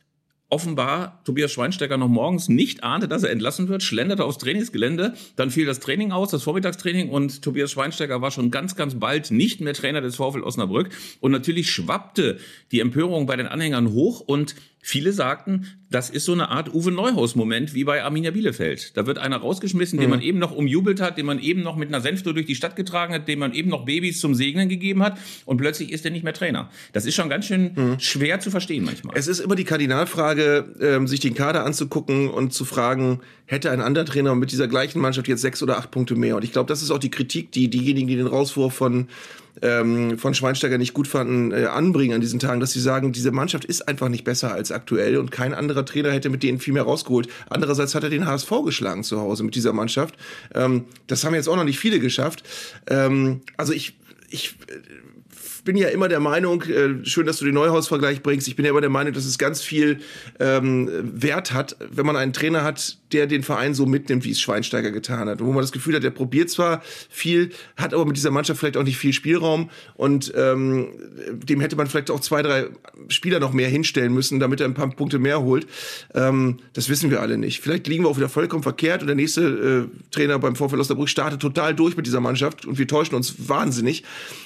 offenbar Tobias Schweinsteiger noch morgens nicht ahnte, dass er entlassen wird, schlenderte aufs Trainingsgelände, dann fiel das Training aus, das Vormittagstraining und Tobias Schweinsteiger war schon ganz, ganz bald nicht mehr Trainer des VfL Osnabrück. Und natürlich schwappte die Empörung bei den Anhängern hoch und Viele sagten, das ist so eine Art Uwe Neuhaus-Moment wie bei Arminia Bielefeld. Da wird einer rausgeschmissen, mhm. den man eben noch umjubelt hat, den man eben noch mit einer Senftour durch die Stadt getragen hat, dem man eben noch Babys zum Segnen gegeben hat und plötzlich ist er nicht mehr Trainer. Das ist schon ganz schön mhm. schwer zu verstehen manchmal. Es ist immer die Kardinalfrage, ähm, sich den Kader anzugucken und zu fragen, hätte ein anderer Trainer mit dieser gleichen Mannschaft jetzt sechs oder acht Punkte mehr? Und ich glaube, das ist auch die Kritik, die diejenigen, die den Rauswurf von ähm, von Schweinsteiger nicht gut fanden, äh, anbringen an diesen Tagen, dass sie sagen, diese Mannschaft ist einfach nicht besser als aktuell und kein anderer Trainer hätte mit denen viel mehr rausgeholt. Andererseits hat er den HSV geschlagen zu Hause mit dieser Mannschaft. Ähm, das haben jetzt auch noch nicht viele geschafft. Ähm, also ich, ich bin ja immer der Meinung, äh, schön, dass du den Neuhaus-Vergleich bringst, ich bin ja immer der Meinung, dass es ganz viel ähm, Wert hat, wenn man einen Trainer hat, der den Verein so mitnimmt, wie es Schweinsteiger getan hat. wo man das Gefühl hat, der probiert zwar viel, hat aber mit dieser Mannschaft vielleicht auch nicht viel Spielraum und ähm, dem hätte man vielleicht auch zwei, drei Spieler noch mehr hinstellen müssen, damit er ein paar Punkte mehr holt. Ähm, das wissen wir alle nicht. Vielleicht liegen wir auch wieder vollkommen verkehrt und der nächste äh, Trainer beim VfL Osnabrück startet total durch mit dieser Mannschaft und wir täuschen uns wahnsinnig.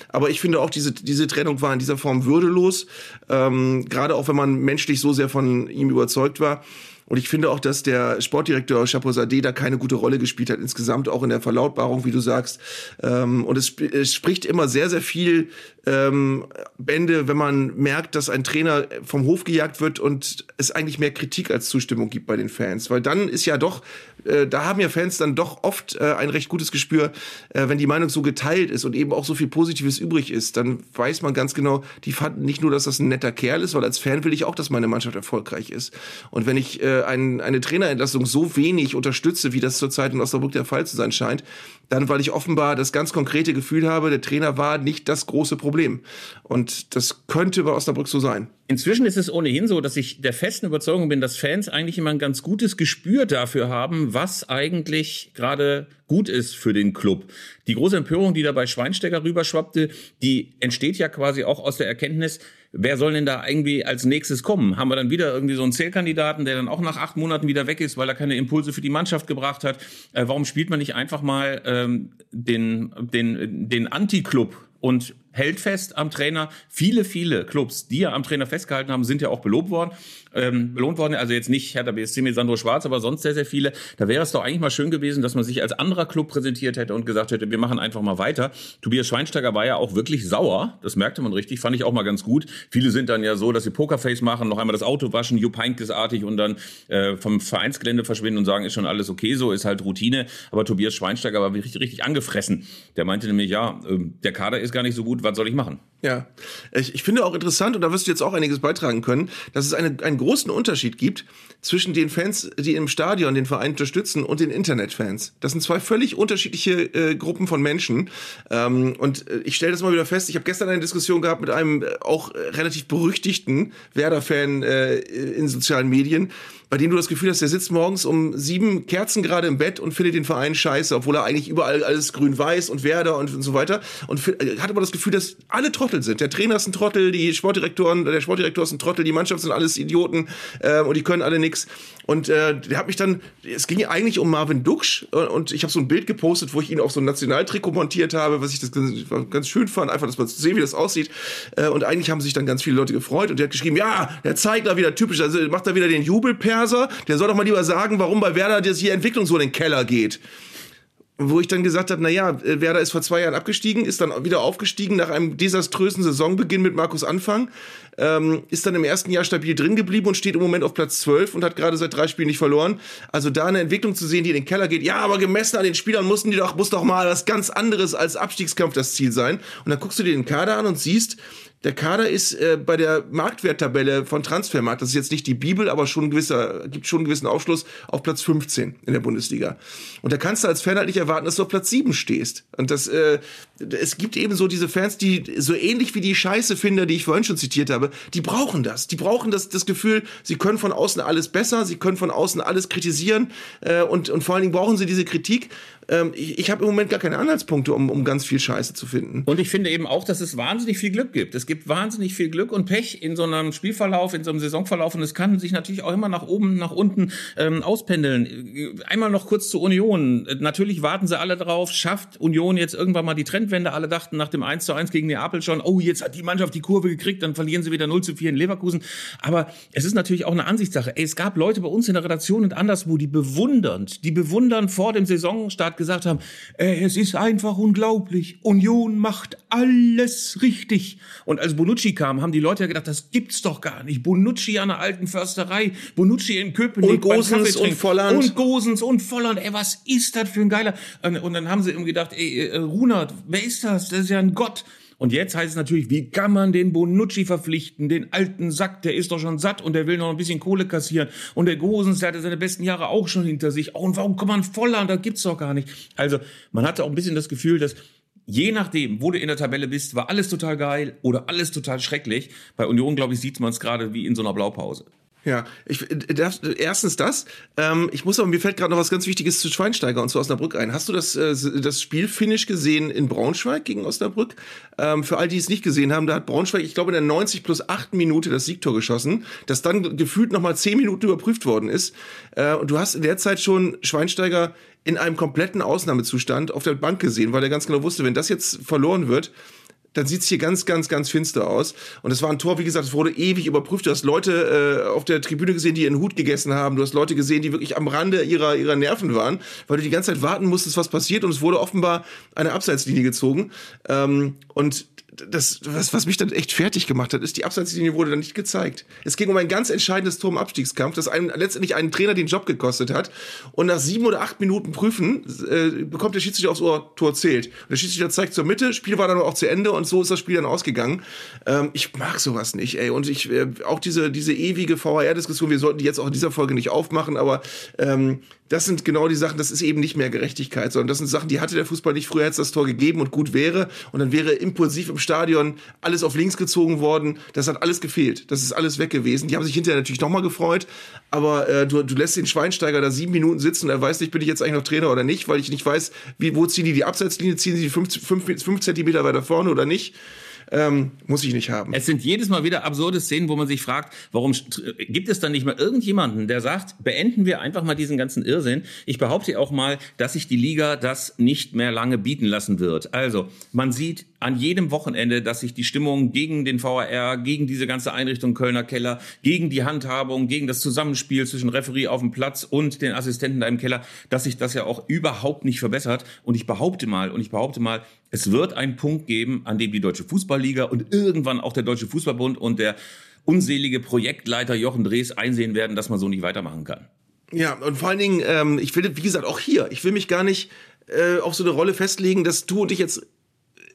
Aber ich finde auch, diese, diese Trennung war in dieser Form würdelos. Ähm, Gerade auch, wenn man menschlich so sehr von ihm überzeugt war. Und ich finde auch, dass der Sportdirektor Chapeau-Sade da keine gute Rolle gespielt hat, insgesamt auch in der Verlautbarung, wie du sagst. Ähm, und es, spricht immer sehr, sehr viel ähm, Bände, wenn man merkt, dass ein Trainer vom Hof gejagt wird und es eigentlich mehr Kritik als Zustimmung gibt bei den Fans. Weil dann ist ja doch, äh, da haben ja Fans dann doch oft äh, ein recht gutes Gespür, äh, wenn die Meinung so geteilt ist und eben auch so viel Positives übrig ist, dann weiß man ganz genau, die fanden nicht nur, dass das ein netter Kerl ist, weil als Fan will ich auch, dass meine Mannschaft erfolgreich ist. Und wenn ich äh, ein, eine Trainerentlassung so wenig unterstütze, wie das zurzeit in Osnabrück der Fall zu sein scheint, dann weil ich offenbar das ganz konkrete Gefühl habe, der Trainer war nicht das große Problem. Und das könnte bei Osnabrück so sein. Inzwischen ist es ohnehin so, dass ich der festen Überzeugung bin, dass Fans eigentlich immer ein ganz gutes Gespür dafür haben, was eigentlich gerade gut ist für den Club. Die große Empörung, die da bei Schweinsteiger rüberschwappte, die entsteht ja quasi auch aus der Erkenntnis, wer soll denn da irgendwie als nächstes kommen? Haben wir dann wieder irgendwie so einen Zählkandidaten, der dann auch nach acht Monaten wieder weg ist, weil er keine Impulse für die Mannschaft gebracht hat? Äh, warum spielt man nicht einfach mal ähm, den, den, den Anti-Club und hält fest am Trainer. Viele, viele Clubs, die ja am Trainer festgehalten haben, sind ja auch belobt worden ähm, belohnt worden. Also jetzt nicht Hertha BSC mit Sandro Schwarz, aber sonst sehr, sehr viele. Da wäre es doch eigentlich mal schön gewesen, dass man sich als anderer Club präsentiert hätte und gesagt hätte, wir machen einfach mal weiter. Tobias Schweinsteiger war ja auch wirklich sauer. Das merkte man richtig. Fand ich auch mal ganz gut. Viele sind dann ja so, dass sie Pokerface machen, noch einmal das Auto waschen, Jupp Heynckes-artig und dann äh, vom Vereinsgelände verschwinden und sagen, ist schon alles okay so, ist halt Routine. Aber Tobias Schweinsteiger war richtig, richtig angefressen. Der meinte nämlich, ja, äh, der Kader ist gar nicht so gut, was soll ich machen? Ja, ich, ich finde auch interessant, und da wirst du jetzt auch einiges beitragen können, dass es eine, einen großen Unterschied gibt zwischen den Fans, die im Stadion den Verein unterstützen, und den Internetfans. Das sind zwei völlig unterschiedliche äh, Gruppen von Menschen. Ähm, und äh, ich stelle das mal wieder fest. Ich habe gestern eine Diskussion gehabt mit einem äh, auch relativ berüchtigten Werder-Fan äh, in sozialen Medien bei dem du das Gefühl hast, der sitzt morgens um sieben Kerzen gerade im Bett und findet den Verein scheiße, obwohl er eigentlich überall alles grün-weiß und Werder und, und so weiter. Und äh, hat aber das Gefühl, dass alle Trottel sind. Der Trainer ist ein Trottel, die Sportdirektoren, der Sportdirektor ist ein Trottel, die Mannschaft sind alles Idioten äh, und die können alle nix. Und äh, der hat mich dann, es ging eigentlich um Marvin Duksch äh, und ich habe so ein Bild gepostet, wo ich ihn auf so ein Nationaltrikot montiert habe, was ich das ganz, ganz schön fand, einfach, dass man sehen, wie das aussieht. Äh, und eigentlich haben sich dann ganz viele Leute gefreut und der hat geschrieben, ja, der zeigt da wieder typisch, also macht da wieder den Jubelperser, der soll doch mal lieber sagen, warum bei Werder das hier Entwicklung so in den Keller geht wo ich dann gesagt habe, naja, äh, Werder ist vor zwei Jahren abgestiegen, ist dann wieder aufgestiegen nach einem desaströsen Saisonbeginn mit Markus Anfang, ähm, ist dann im ersten Jahr stabil drin geblieben und steht im Moment auf Platz 12 und hat gerade seit drei Spielen nicht verloren. Also da eine Entwicklung zu sehen, die in den Keller geht, ja, aber gemessen an den Spielern mussten die doch, muss doch mal was ganz anderes als Abstiegskampf das Ziel sein. Und dann guckst du dir den Kader an und siehst, der Kader ist äh, bei der Marktwerttabelle von Transfermarkt, das ist jetzt nicht die Bibel, aber schon ein gewisser, gibt schon einen gewissen Aufschluss, auf Platz 15 in der Bundesliga. Und da kannst du als Fan halt nicht erwarten, dass du auf Platz 7 stehst. Und das, äh, es gibt eben so diese Fans, die so ähnlich wie die Scheiße-Finder, die ich vorhin schon zitiert habe, die brauchen das. Die brauchen das, das Gefühl, sie können von außen alles besser, sie können von außen alles kritisieren äh, und, und vor allen Dingen brauchen sie diese Kritik, ähm, ich, ich habe im Moment gar keine Anhaltspunkte, um, um ganz viel Scheiße zu finden. Und ich finde eben auch, dass es wahnsinnig viel Glück gibt. Es gibt wahnsinnig viel Glück und Pech in so einem Spielverlauf, in so einem Saisonverlauf. Und es kann sich natürlich auch immer nach oben, nach unten ähm, auspendeln. Einmal noch kurz zur Union. Natürlich warten sie alle drauf. Schafft Union jetzt irgendwann mal die Trendwende? Alle dachten nach dem 1 zu 1 gegen Neapel schon, oh, jetzt hat die Mannschaft die Kurve gekriegt, dann verlieren sie wieder 0 zu 4 in Leverkusen. Aber es ist natürlich auch eine Ansichtssache. Ey, es gab Leute bei uns in der Redaktion und anderswo, die bewundernd, die bewundernd vor dem Saisonstart gesagt haben, ey, es ist einfach unglaublich. Union macht alles richtig. Und als Bonucci kam, haben die Leute ja gedacht, das gibt's doch gar nicht. Bonucci an der alten Försterei, Bonucci in Köpenick. Und Gosens und Volland. Und Gosens und Volland. Ey, was ist das für ein geiler... Und dann haben sie irgendwie gedacht, ey, äh, Runert, wer ist das? Das ist ja ein Gott. Und jetzt heißt es natürlich, wie kann man den Bonucci verpflichten, den alten Sack, der ist doch schon satt und der will noch ein bisschen Kohle kassieren. Und der Gosens, der hatte seine besten Jahre auch schon hinter sich. Oh, und warum kommt man voll an? Das gibt's doch gar nicht. Also, man hatte auch ein bisschen das Gefühl, dass je nachdem, wo du in der Tabelle bist, war alles total geil oder alles total schrecklich. Bei Union, glaube ich, sieht man es gerade wie in so einer Blaupause. Ja, ich, das, erstens das. Ähm, ich muss aber, mir fällt gerade noch was ganz Wichtiges zu Schweinsteiger und zu Osnabrück ein. Hast du das, äh, das Spielfinish gesehen in Braunschweig gegen Osnabrück? Ähm, für all die es nicht gesehen haben, da hat Braunschweig, ich glaube, in der 90 plus 8 Minute das Siegtor geschossen, das dann gefühlt nochmal 10 Minuten überprüft worden ist. Äh, und du hast in der Zeit schon Schweinsteiger in einem kompletten Ausnahmezustand auf der Bank gesehen, weil er ganz genau wusste, wenn das jetzt verloren wird, dann sieht's hier ganz, ganz, ganz finster aus. Und es war ein Tor, wie gesagt, es wurde ewig überprüft. Du hast Leute äh, auf der Tribüne gesehen, die ihren Hut gegessen haben. Du hast Leute gesehen, die wirklich am Rande ihrer, ihrer Nerven waren, weil du die ganze Zeit warten musstest, was passiert. Und es wurde offenbar eine Abseitslinie gezogen. Ähm, und das, was, was mich dann echt fertig gemacht hat, ist, die Abseitslinie wurde dann nicht gezeigt. Es ging um ein ganz entscheidendes Tor im Abstiegskampf, das einem letztendlich einen Trainer den Job gekostet hat. Und nach sieben oder acht Minuten Prüfen äh, bekommt der Schiedsrichter aufs Ohr, Tor zählt. Und der Schiedsrichter zeigt zur Mitte, Spiel war dann auch zu Ende und so ist das Spiel dann ausgegangen. Ähm, ich mag sowas nicht, ey. Und ich, äh, auch diese, diese ewige VHR-Diskussion, wir sollten die jetzt auch in dieser Folge nicht aufmachen, aber ähm, das sind genau die Sachen, das ist eben nicht mehr Gerechtigkeit, sondern das sind Sachen, die hatte der Fußball nicht. Früher hätte es das Tor gegeben und gut wäre. Und dann wäre impulsiv im Stadion alles auf links gezogen worden. Das hat alles gefehlt. Das ist alles weg gewesen. Die haben sich hinterher natürlich nochmal gefreut. Aber äh, du, du lässt den Schweinsteiger da sieben Minuten sitzen und er weiß nicht, bin ich jetzt eigentlich noch Trainer oder nicht, weil ich nicht weiß, wie, wo ziehen die die Abseitslinie, ziehen sie die fünf, fünf, fünf Zentimeter weiter vorne oder nicht. Ähm, muss ich nicht haben. Es sind jedes Mal wieder absurde Szenen, wo man sich fragt, warum gibt es dann nicht mal irgendjemanden, der sagt, beenden wir einfach mal diesen ganzen Irrsinn. Ich behaupte auch mal, dass sich die Liga das nicht mehr lange bieten lassen wird. Also, man sieht an jedem Wochenende, dass sich die Stimmung gegen den VAR, gegen diese ganze Einrichtung Kölner Keller, gegen die Handhabung, gegen das Zusammenspiel zwischen Referee auf dem Platz und den Assistenten da im Keller, dass sich das ja auch überhaupt nicht verbessert. Und ich behaupte mal, und ich behaupte mal, es wird einen Punkt geben, an dem die Deutsche Fußballliga und irgendwann auch der Deutsche Fußballbund und der unselige Projektleiter Jochen Drees einsehen werden, dass man so nicht weitermachen kann. Ja, und vor allen Dingen, ähm, ich will, wie gesagt, auch hier, ich will mich gar nicht äh, auf so eine Rolle festlegen, dass du und ich jetzt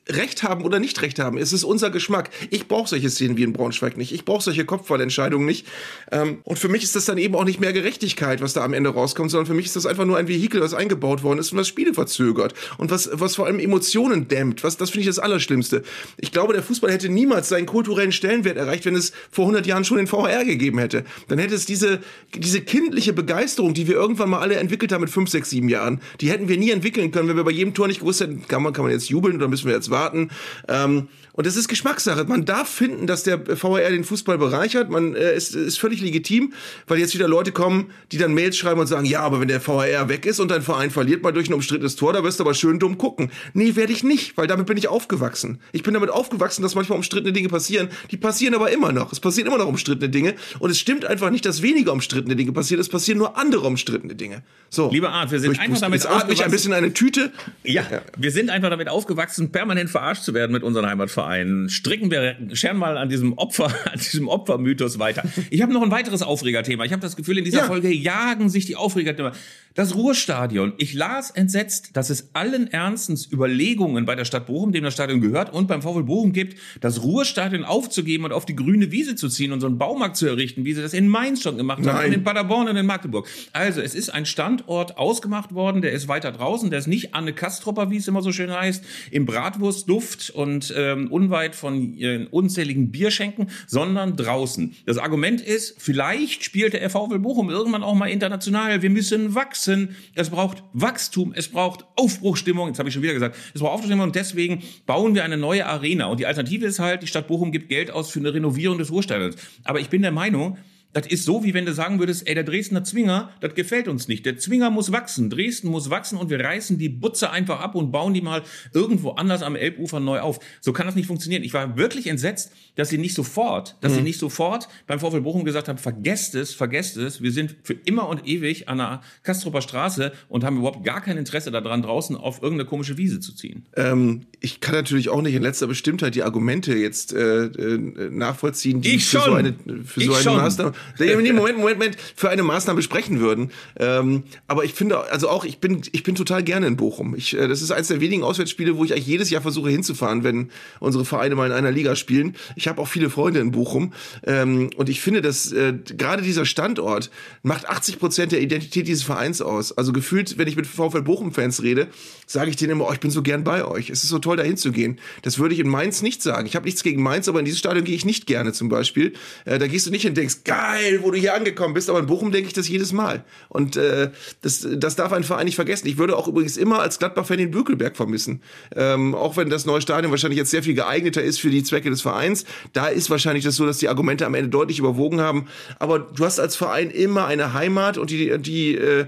Recht haben oder nicht Recht haben. Es ist unser Geschmack. Ich brauche solche Szenen wie in Braunschweig nicht. Ich brauche solche Kopfballentscheidungen nicht. Ähm, und für mich ist das dann eben auch nicht mehr Gerechtigkeit, was da am Ende rauskommt, sondern für mich ist das einfach nur ein Vehikel, was eingebaut worden ist und was Spiele verzögert und was, was vor allem Emotionen dämmt. Was, das finde ich das Allerschlimmste. Ich glaube, der Fußball hätte niemals seinen kulturellen Stellenwert erreicht, wenn es vor 100 Jahren schon den VR gegeben hätte. Dann hätte es diese, diese kindliche Begeisterung, die wir irgendwann mal alle entwickelt haben mit 5, 6, 7 Jahren, die hätten wir nie entwickeln können, wenn wir bei jedem Tor nicht gewusst hätten, kann man, kann man jetzt jubeln oder müssen wir jetzt warten. Ähm, und das ist Geschmackssache. Man darf finden, dass der VAR den Fußball bereichert. Man äh, ist, ist völlig legitim, weil jetzt wieder Leute kommen, die dann Mails schreiben und sagen, ja, aber wenn der VAR weg ist und dein Verein verliert mal durch ein umstrittenes Tor, da wirst du aber schön dumm gucken. Nee, werde ich nicht, weil damit bin ich aufgewachsen. Ich bin damit aufgewachsen, dass manchmal umstrittene Dinge passieren. Die passieren aber immer noch. Es passieren immer noch umstrittene Dinge. Und es stimmt einfach nicht, dass weniger umstrittene Dinge passieren. Es passieren nur andere umstrittene Dinge. So. Lieber Art, wir sind Ich- einfach damit jetzt atme ich ein aufgewachsen- bisschen eine Tüte. Ja, wir sind einfach damit aufgewachsen, permanent verarscht zu werden mit unseren Heimatvereinen. Stricken wir scheren mal an diesem Opfer, an diesem Opfermythos weiter. Ich habe noch ein weiteres Aufregerthema. Ich habe das Gefühl, in dieser Ja. Folge jagen sich die Aufregerthemen. Das Ruhrstadion. Ich las entsetzt, dass es allen Ernstens Überlegungen bei der Stadt Bochum, dem das Stadion gehört, und beim VfL Bochum gibt, das Ruhrstadion aufzugeben und auf die grüne Wiese zu ziehen und so einen Baumarkt zu errichten, wie sie das in Mainz schon gemacht haben Nein. und in Paderborn und in Magdeburg. Also, es ist ein Standort ausgemacht worden, der ist weiter draußen, der ist nicht Anne Kastropper, wie es immer so schön heißt, im Bratwurstduft und ähm, unweit von äh, unzähligen Bierschenken, sondern draußen. Das Argument ist, vielleicht spielt der VfL Bochum irgendwann auch mal international. Wir müssen wachsen. Es braucht Wachstum, es braucht Aufbruchstimmung. Jetzt habe ich schon wieder gesagt, es braucht Aufbruchstimmung und deswegen bauen wir eine neue Arena. Und die Alternative ist halt, die Stadt Bochum gibt Geld aus für eine Renovierung des Ruhrstadions. Aber ich bin der Meinung, das ist so, wie wenn du sagen würdest, ey, der Dresdner Zwinger, das gefällt uns nicht. Der Zwinger muss wachsen. Dresden muss wachsen und wir reißen die Butze einfach ab und bauen die mal irgendwo anders am Elbufer neu auf. So kann das nicht funktionieren. Ich war wirklich entsetzt, dass sie nicht sofort, dass sie nicht sofort beim VfL Bochum gesagt haben, vergesst es, vergesst es. Wir sind für immer und ewig an der Kastropper Straße und haben überhaupt gar kein Interesse daran, draußen auf irgendeine komische Wiese zu ziehen. Ähm, ich kann natürlich auch nicht in letzter Bestimmtheit die Argumente jetzt äh, äh, nachvollziehen, die Ich für so schon. eine, für so Ich eine schon. Maßnahme, Moment, Moment, Moment, für eine Maßnahme sprechen würden. Ähm, aber ich finde, also auch, ich bin, ich bin total gerne in Bochum. Ich, äh, das ist eines der wenigen Auswärtsspiele, wo ich eigentlich jedes Jahr versuche hinzufahren, wenn unsere Vereine mal in einer Liga spielen. Ich habe auch viele Freunde in Bochum. Ähm, und ich finde, dass äh, gerade dieser Standort macht 80 Prozent der Identität dieses Vereins aus. Also gefühlt, wenn ich mit VfL Bochum-Fans rede, sage ich denen immer, oh, ich bin so gern bei euch. Es ist so toll, da hinzugehen. Das würde ich in Mainz nicht sagen. Ich habe nichts gegen Mainz, aber in dieses Stadion gehe ich nicht gerne zum Beispiel. Äh, da gehst du nicht hin und denkst, geil, wo du hier angekommen bist. Aber in Bochum denke ich das jedes Mal. Und äh, das, das darf ein Verein nicht vergessen. Ich würde auch übrigens immer als Gladbach-Fan den Bökelberg vermissen. Ähm, auch wenn das neue Stadion wahrscheinlich jetzt sehr viel geeigneter ist für die Zwecke des Vereins. Da ist wahrscheinlich das so, dass die Argumente am Ende deutlich überwogen haben. Aber du hast als Verein immer eine Heimat und die, die äh,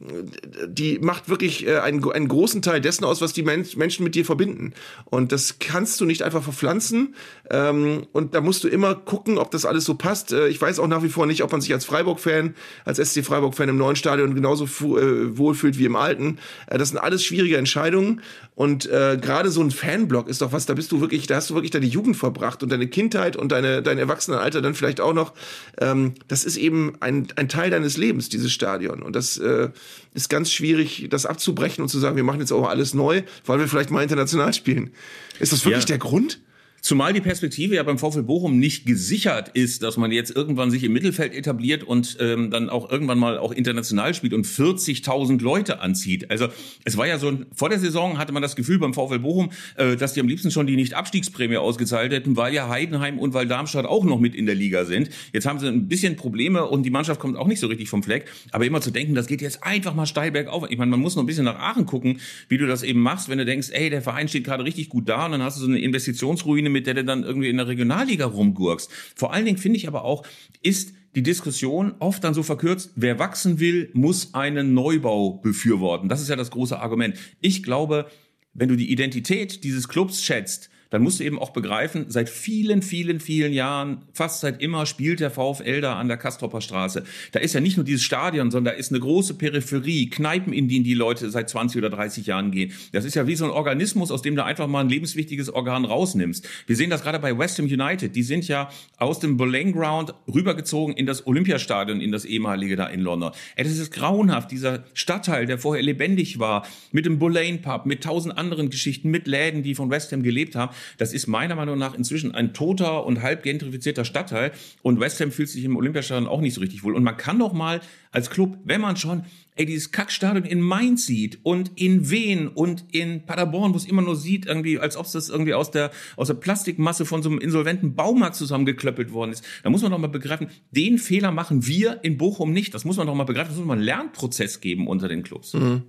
die macht wirklich äh, einen, einen großen Teil dessen aus, was die Men Menschen mit dir verbinden. Und das kannst du nicht einfach verpflanzen. Ähm, und da musst du immer gucken, ob das alles so passt. Äh, ich weiß auch nach wie vor nicht, ob man sich als Freiburg-Fan, als SC Freiburg-Fan im neuen Stadion genauso äh, wohlfühlt wie im alten. Äh, das sind alles schwierige Entscheidungen. Und äh, gerade so ein Fanblock ist doch was, da bist du wirklich, da hast du wirklich deine Jugend verbracht und deine Kindheit und deine, dein Erwachsenenalter dann vielleicht auch noch. Ähm, das ist eben ein, ein Teil deines Lebens, dieses Stadion. Und das äh, ist ganz schwierig, das abzubrechen und zu sagen, wir machen jetzt auch alles neu, weil wir vielleicht mal international spielen. Ist das wirklich Ja. der Grund? Zumal die Perspektive ja beim VfL Bochum nicht gesichert ist, dass man jetzt irgendwann sich im Mittelfeld etabliert und ähm, dann auch irgendwann mal auch international spielt und 40.000 Leute anzieht. Also es war ja so, vor der Saison hatte man das Gefühl beim VfL Bochum, äh, dass die am liebsten schon die Nicht-Abstiegsprämie ausgezahlt hätten, weil ja Heidenheim und weil Darmstadt auch noch mit in der Liga sind. Jetzt haben sie ein bisschen Probleme und die Mannschaft kommt auch nicht so richtig vom Fleck. Aber immer zu denken, das geht jetzt einfach mal steil bergauf. Ich meine, man muss noch ein bisschen nach Aachen gucken, wie du das eben machst, wenn du denkst, ey, der Verein steht gerade richtig gut da und dann hast du so eine Investitionsruine, mit der du dann irgendwie in der Regionalliga rumgurkst. Vor allen Dingen finde ich aber auch, ist die Diskussion oft dann so verkürzt, wer wachsen will, muss einen Neubau befürworten. Das ist ja das große Argument. Ich glaube, wenn du die Identität dieses Clubs schätzt, dann musst du eben auch begreifen, seit vielen, vielen, vielen Jahren, fast seit immer, spielt der VfL da an der Kastropper Straße. Da ist ja nicht nur dieses Stadion, sondern da ist eine große Peripherie, Kneipen, in die die Leute seit 20 oder 30 Jahren gehen. Das ist ja wie so ein Organismus, aus dem du einfach mal ein lebenswichtiges Organ rausnimmst. Wir sehen das gerade bei West Ham United. Die sind ja aus dem Boleyn Ground rübergezogen in das Olympiastadion, in das ehemalige da in London. Das ist grauenhaft. Dieser Stadtteil, der vorher lebendig war, mit dem Boleyn Pub, mit tausend anderen Geschichten, mit Läden, die von West Ham gelebt haben. Das ist meiner Meinung nach inzwischen ein toter und halb gentrifizierter Stadtteil. Und West Ham fühlt sich im Olympiastadion auch nicht so richtig wohl. Und man kann doch mal als Club, wenn man schon ey, dieses Kackstadion in Mainz sieht und in Wien und in Paderborn, wo es immer nur sieht, irgendwie, als ob es das irgendwie aus der, aus der Plastikmasse von so einem insolventen Baumarkt zusammengeklöppelt worden ist. Da muss man doch mal begreifen, den Fehler machen wir in Bochum nicht. Das muss man doch mal begreifen. Das muss man einen Lernprozess geben unter den Clubs. Äh,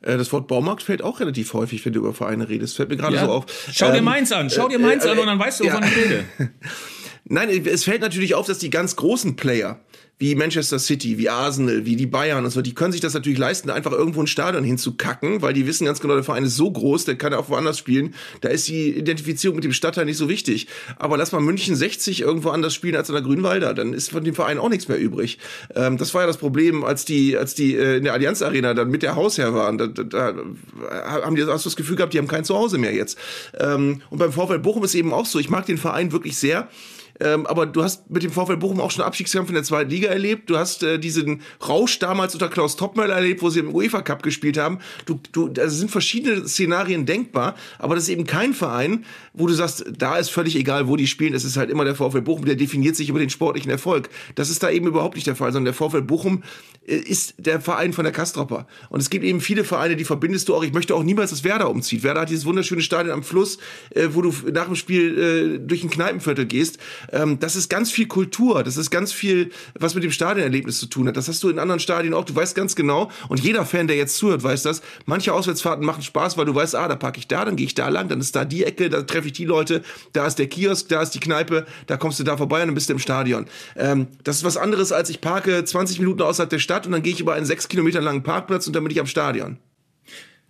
das Wort Baumarkt fällt auch relativ häufig, wenn du über Vereine redest. Fällt mir gerade Ja. so auf. Schau dir Ähm, Mainz an, schau dir Mainz äh, an und dann weißt du, wovon ja. ich rede. Nein, es fällt natürlich auf, dass die ganz großen Player, wie Manchester City, wie Arsenal, wie die Bayern und so, die können sich das natürlich leisten, einfach irgendwo ein Stadion hinzukacken, weil die wissen ganz genau, der Verein ist so groß, der kann auch woanders spielen. Da ist die Identifizierung mit dem Stadtteil nicht so wichtig. Aber lass mal München 60 irgendwo anders spielen als an der Grünwalder, dann ist von dem Verein auch nichts mehr übrig. Ähm, das war ja das Problem, als die, als die äh, in der Allianz Arena dann mit der Hausherr waren. Da, da, da haben die das Gefühl gehabt, die haben kein Zuhause mehr jetzt. Ähm, und beim VfL Bochum ist eben auch so. Ich mag den Verein wirklich sehr. Ähm, aber du hast mit dem VfL Bochum auch schon Abstiegskampf in der zweiten Liga erlebt. Du hast äh, diesen Rausch damals unter Klaus Toppmöller erlebt, wo sie im UEFA Cup gespielt haben. Du, du, also sind verschiedene Szenarien denkbar, aber das ist eben kein Verein, wo du sagst, da ist völlig egal, wo die spielen. Es ist halt immer der VfL Bochum, der definiert sich über den sportlichen Erfolg. Das ist da eben überhaupt nicht der Fall, sondern der VfL Bochum äh, ist der Verein von der Kastropper. Und es gibt eben viele Vereine, die verbindest du auch. Ich möchte auch niemals, dass Werder umzieht. Werder hat dieses wunderschöne Stadion am Fluss, äh, wo du nach dem Spiel äh, durch ein Kneipenviertel gehst. Ähm, das ist ganz viel Kultur. Das ist ganz viel, was mit dem Stadionerlebnis zu tun hat. Das hast du in anderen Stadien auch. Du weißt ganz genau, und jeder Fan, der jetzt zuhört, weiß das, manche Auswärtsfahrten machen Spaß, weil du weißt, ah, da parke ich da, dann gehe ich da lang, dann ist da die Ecke, da treffe ich die Leute, da ist der Kiosk, da ist die Kneipe, da kommst du da vorbei und dann bist du im Stadion. Ähm, das ist was anderes, als ich parke 20 Minuten außerhalb der Stadt und dann gehe ich über einen sechs Kilometer langen Parkplatz und dann bin ich am Stadion.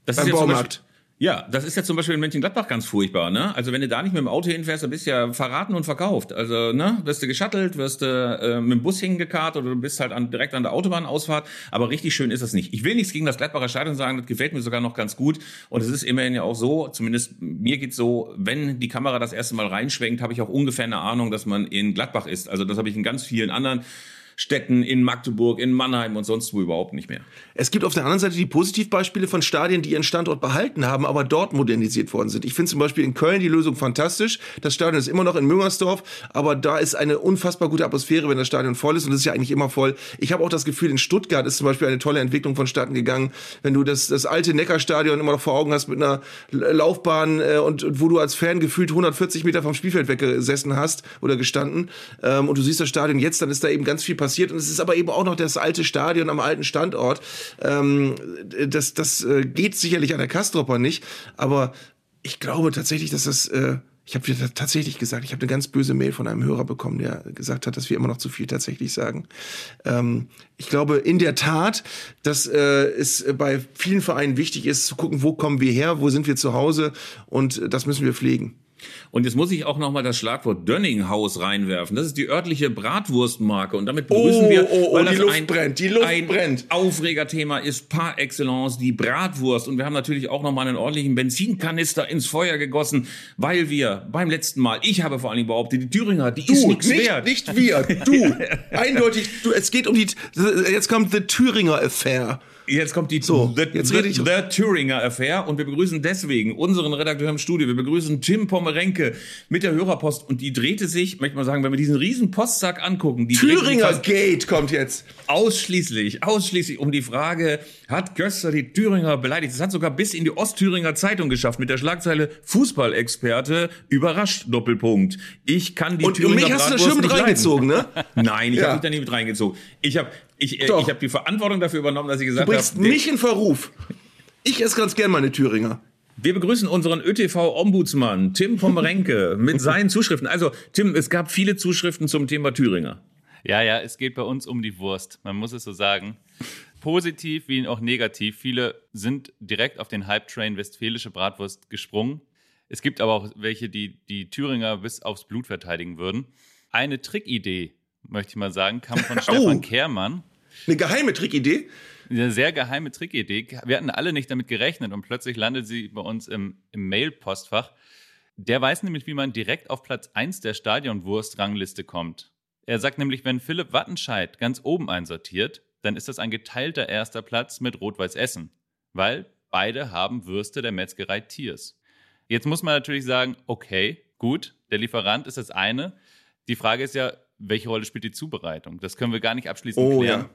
Das Beim ist Baumarkt. Ja, das ist ja zum Beispiel in Mönchengladbach ganz furchtbar, ne? Also wenn du da nicht mit dem Auto hinfährst, dann bist du ja verraten und verkauft. Also, ne, wirst du geschattelt, wirst du äh, mit dem Bus hingekarrt oder du bist halt an, direkt an der Autobahnausfahrt. Aber richtig schön ist das nicht. Ich will nichts gegen das Gladbacher Stadion sagen, das gefällt mir sogar noch ganz gut. Und es ist immerhin ja auch so, zumindest mir geht's so, wenn die Kamera das erste Mal reinschwenkt, habe ich auch ungefähr eine Ahnung, dass man in Gladbach ist. Also das habe ich in ganz vielen anderen Städten, in Magdeburg, in Mannheim und sonst wo überhaupt nicht mehr. Es gibt auf der anderen Seite die Positivbeispiele von Stadien, die ihren Standort behalten haben, aber dort modernisiert worden sind. Ich finde zum Beispiel in Köln die Lösung fantastisch. Das Stadion ist immer noch in Müngersdorf, aber da ist eine unfassbar gute Atmosphäre, wenn das Stadion voll ist und es ist ja eigentlich immer voll. Ich habe auch das Gefühl, in Stuttgart ist zum Beispiel eine tolle Entwicklung vonstatten gegangen. Wenn du das, das alte Neckarstadion immer noch vor Augen hast mit einer Laufbahn äh, und, und wo du als Fan gefühlt 140 Meter vom Spielfeld weggesessen hast oder gestanden ähm, und du siehst das Stadion jetzt, dann ist da eben ganz viel passiert und es ist aber eben auch noch das alte Stadion am alten Standort. Ähm, das das äh, geht sicherlich an der Kastropper nicht, aber ich glaube tatsächlich, dass das äh, ich habe tatsächlich gesagt, ich habe eine ganz böse Mail von einem Hörer bekommen, der gesagt hat, dass wir immer noch zu viel tatsächlich sagen. Ähm, ich glaube in der Tat, dass äh, es bei vielen Vereinen wichtig ist, zu gucken, wo kommen wir her, wo sind wir zu Hause und das müssen wir pflegen. Und jetzt muss ich auch noch mal das Schlagwort Dönninghaus reinwerfen. Das ist die örtliche Bratwurstmarke und damit begrüßen Oh, wir, oh, oh, weil die das Luft ein, brennt, die Luft ein brennt. Aufregerthema ist par excellence die Bratwurst und wir haben natürlich auch noch mal einen ordentlichen Benzinkanister ins Feuer gegossen, weil wir beim letzten Mal, ich habe vor allen Dingen behauptet, die Thüringer, die ist nichts nicht, wert. nicht wir, du. Eindeutig, du, es geht um die, jetzt kommt The Thüringer Affair. Jetzt kommt die So, the, jetzt the, rede ich- the Thüringer Affair und wir begrüßen deswegen unseren Redakteur im Studio. Wir begrüßen Tim Pommerenke mit der Hörerpost und die drehte sich, möchte mal sagen, wenn wir diesen riesen Postsack angucken, die Thüringer Gate kommt jetzt. ausschließlich, ausschließlich um die Frage, hat Göster die Thüringer beleidigt? Das hat sogar bis in die Ostthüringer Zeitung geschafft mit der Schlagzeile Fußballexperte überrascht Doppelpunkt. Ich kann die Und, und Thüringer mich hast du da schön mit reingezogen, ne? Nein, ich Ja. habe mich da nicht mit reingezogen. Ich habe ich, äh, ich hab die Verantwortung dafür übernommen, dass ich Du gesagt bringst habe, mich in Verruf. Ich esse ganz gern meine Thüringer. wir begrüßen unseren ÖTV-Ombudsmann Tim Pommerenke mit seinen Zuschriften. Also, Tim, es gab viele Zuschriften zum Thema Thüringer. Ja, ja, es geht bei uns um die Wurst. Man muss es so sagen. Positiv wie auch negativ. Viele sind direkt auf den Hype-Train westfälische Bratwurst gesprungen. Es gibt aber auch welche, die die Thüringer bis aufs Blut verteidigen würden. Eine Trickidee, möchte ich mal sagen, kam von Stefan Kehrmann. Eine geheime Trickidee. Eine sehr geheime Trickidee. Wir hatten alle nicht damit gerechnet und plötzlich landet sie bei uns im, im Mail-Postfach. Der weiß nämlich, wie man direkt auf Platz 1 der Stadionwurst-Rangliste kommt. Er sagt nämlich, wenn Philipp Wattenscheid ganz oben einsortiert, dann ist das ein geteilter erster Platz mit Rot-Weiß Essen, weil beide haben Würste der Metzgerei Tiers. Jetzt muss man natürlich sagen, okay, gut, der Lieferant ist das eine. Die Frage ist ja, welche Rolle spielt die Zubereitung? Das können wir gar nicht abschließend Oh klären. ja.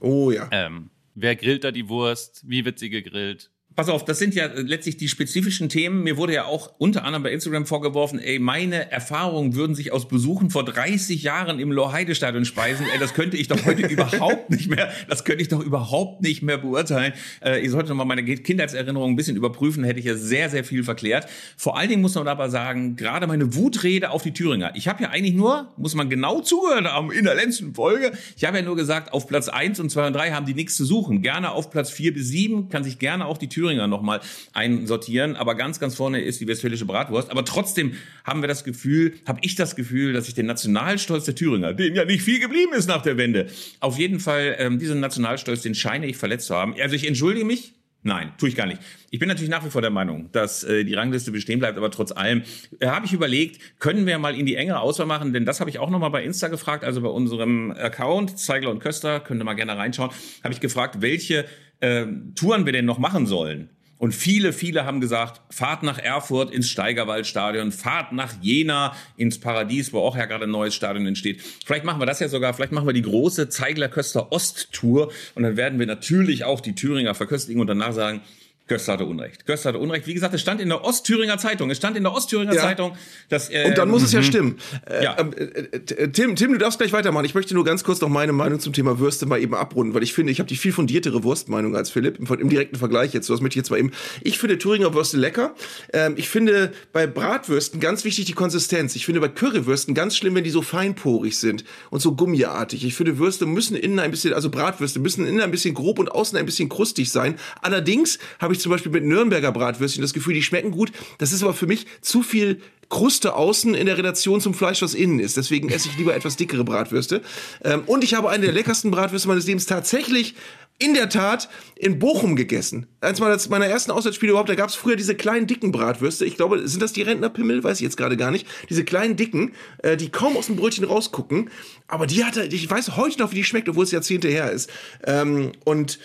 Oh ja. Ähm, wer grillt da die Wurst? Wie wird sie gegrillt? Pass auf, das sind ja letztlich die spezifischen Themen. Mir wurde ja auch unter anderem bei Instagram vorgeworfen, ey, meine Erfahrungen würden sich aus Besuchen vor 30 Jahren im Loheide-Stadion speisen. Ey, das könnte ich doch heute überhaupt nicht mehr, das könnte ich doch überhaupt nicht mehr beurteilen. Äh, ich sollte noch mal meine Kindheitserinnerungen ein bisschen überprüfen, hätte ich ja sehr, sehr viel verklärt. Vor allen Dingen muss man aber sagen, gerade meine Wutrede auf die Thüringer. Ich habe ja eigentlich nur, muss man genau zugehört haben in der letzten Folge, ich habe ja nur gesagt, auf Platz 1 und 2 und 3 haben die nichts zu suchen. Gerne auf Platz 4 bis 7 kann sich gerne auch die Thüringer Thüringer nochmal einsortieren. Aber ganz, ganz vorne ist die westfälische Bratwurst. Aber trotzdem haben wir das Gefühl, habe ich das Gefühl, dass ich den Nationalstolz der Thüringer, dem ja nicht viel geblieben ist nach der Wende, auf jeden Fall ähm, diesen Nationalstolz, den scheine ich verletzt zu haben. Also ich entschuldige mich, Nein, tue ich gar nicht. Ich bin natürlich nach wie vor der Meinung, dass äh, die Rangliste bestehen bleibt, aber trotz allem äh, habe ich überlegt, können wir mal in die engere Auswahl machen, denn das habe ich auch nochmal bei Insta gefragt, also bei unserem Account, Zeigler und Köster, könnt ihr mal gerne reinschauen, habe ich gefragt, welche äh, Touren wir denn noch machen sollen. Und viele, viele haben gesagt, fahrt nach Erfurt ins Steigerwaldstadion, fahrt nach Jena ins Paradies, wo auch ja gerade ein neues Stadion entsteht. Vielleicht machen wir das ja sogar, vielleicht machen wir die große Zeigler-Köster Ost-Tour und dann werden wir natürlich auch die Thüringer verköstigen und danach sagen, Göster hatte Unrecht. Göster hatte Unrecht. Wie gesagt, es stand in der Ostthüringer Zeitung. Es stand in der Ostthüringer ja. Zeitung, dass äh, Und dann muss es ja mhm. stimmen. Äh, ja. Ähm, äh, äh, Tim, Tim, du darfst gleich weitermachen. Ich möchte nur ganz kurz noch meine Meinung zum Thema Würste mal eben abrunden, weil ich finde, ich habe die viel fundiertere Wurstmeinung als Philipp im, im, direkten Vergleich jetzt. So, das möchte ich jetzt mal eben. Ich finde Thüringer Würste lecker. Ähm, ich finde bei Bratwürsten ganz wichtig die Konsistenz. Ich finde bei Currywürsten ganz schlimm, wenn die so feinporig sind und so gummiartig. Ich finde Würste müssen innen ein bisschen, also Bratwürste müssen innen ein bisschen grob und außen ein bisschen krustig sein. Allerdings habe ich zum Beispiel mit Nürnberg Nürnberger Bratwürstchen das Gefühl, die schmecken gut. Das ist aber für mich zu viel Kruste außen in der Relation zum Fleisch, was innen ist. Deswegen esse ich lieber etwas dickere Bratwürste. Ähm, und ich habe eine der leckersten Bratwürste meines Lebens tatsächlich in der Tat in Bochum gegessen. Eins meiner ersten Auswärtsspiele überhaupt, da gab es früher diese kleinen dicken Bratwürste. Ich glaube, sind das die Rentnerpimmel? Weiß ich jetzt gerade gar nicht. Diese kleinen dicken, äh, die kaum aus dem Brötchen rausgucken. Aber die hatte, ich weiß heute noch, wie die schmeckt, obwohl es Jahrzehnte her ist. Ähm, und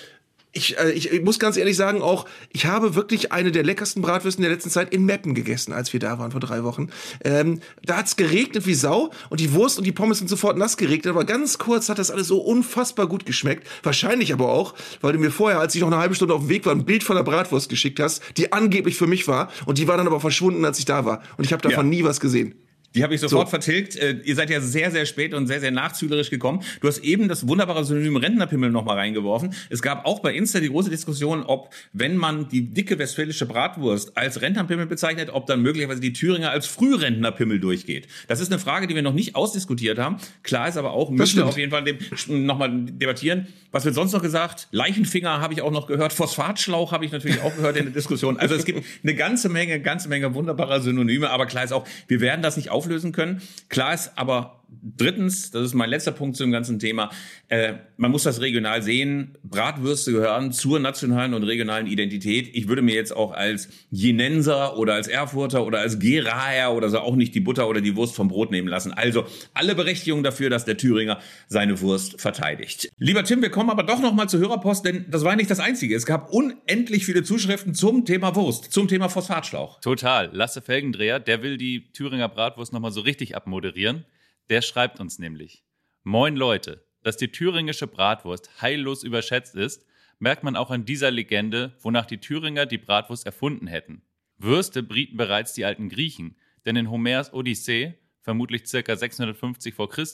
ich, äh, ich, ich muss ganz ehrlich sagen, auch ich habe wirklich eine der leckersten Bratwürsten der letzten Zeit in Meppen gegessen, als wir da waren vor drei Wochen. Ähm, da hat's geregnet wie Sau und die Wurst und die Pommes sind sofort nass geregnet, aber ganz kurz hat das alles so unfassbar gut geschmeckt. Wahrscheinlich aber auch, weil du mir vorher, als ich noch eine halbe Stunde auf dem Weg war, ein Bild von der Bratwurst geschickt hast, die angeblich für mich war und die war dann aber verschwunden, als ich da war. Und ich habe davon ja. nie was gesehen. Die habe ich sofort so. vertilgt. Äh, ihr seid ja sehr, sehr spät und sehr, sehr nachzüglerisch gekommen. Du hast eben das wunderbare Synonym Rentnerpimmel nochmal reingeworfen. Es gab auch bei Insta die große Diskussion, ob, wenn man die dicke westfälische Bratwurst als Rentnerpimmel bezeichnet, ob dann möglicherweise die Thüringer als Frührentnerpimmel durchgeht. Das ist eine Frage, die wir noch nicht ausdiskutiert haben. Klar ist aber auch, müssen wir auf jeden Fall nochmal debattieren. Was wird sonst noch gesagt? Leichenfinger habe ich auch noch gehört. Phosphatschlauch habe ich natürlich auch gehört in der Diskussion. Also es gibt eine ganze Menge, ganze Menge wunderbarer Synonyme. Aber klar ist auch, wir werden das nicht auflösen können. Klar ist aber drittens, das ist mein letzter Punkt zu dem ganzen Thema, äh, man muss das regional sehen. Bratwürste gehören zur nationalen und regionalen Identität. Ich würde mir jetzt auch als Jenenser oder als Erfurter oder als Geraer oder so auch nicht die Butter oder die Wurst vom Brot nehmen lassen. Also alle Berechtigungen dafür, dass der Thüringer seine Wurst verteidigt. Lieber Tim, wir kommen aber doch noch mal zur Hörerpost, denn das war nicht das Einzige. Es gab unendlich viele Zuschriften zum Thema Wurst, zum Thema Phosphatschlauch. Total. Lasse Felgendreher, der will die Thüringer Bratwurst noch mal so richtig abmoderieren. Der schreibt uns nämlich: Moin Leute, dass die thüringische Bratwurst heillos überschätzt ist, merkt man auch an dieser Legende, wonach die Thüringer die Bratwurst erfunden hätten. Würste brieten bereits die alten Griechen, denn in Homers Odyssee, vermutlich ca. 650 v. Chr.,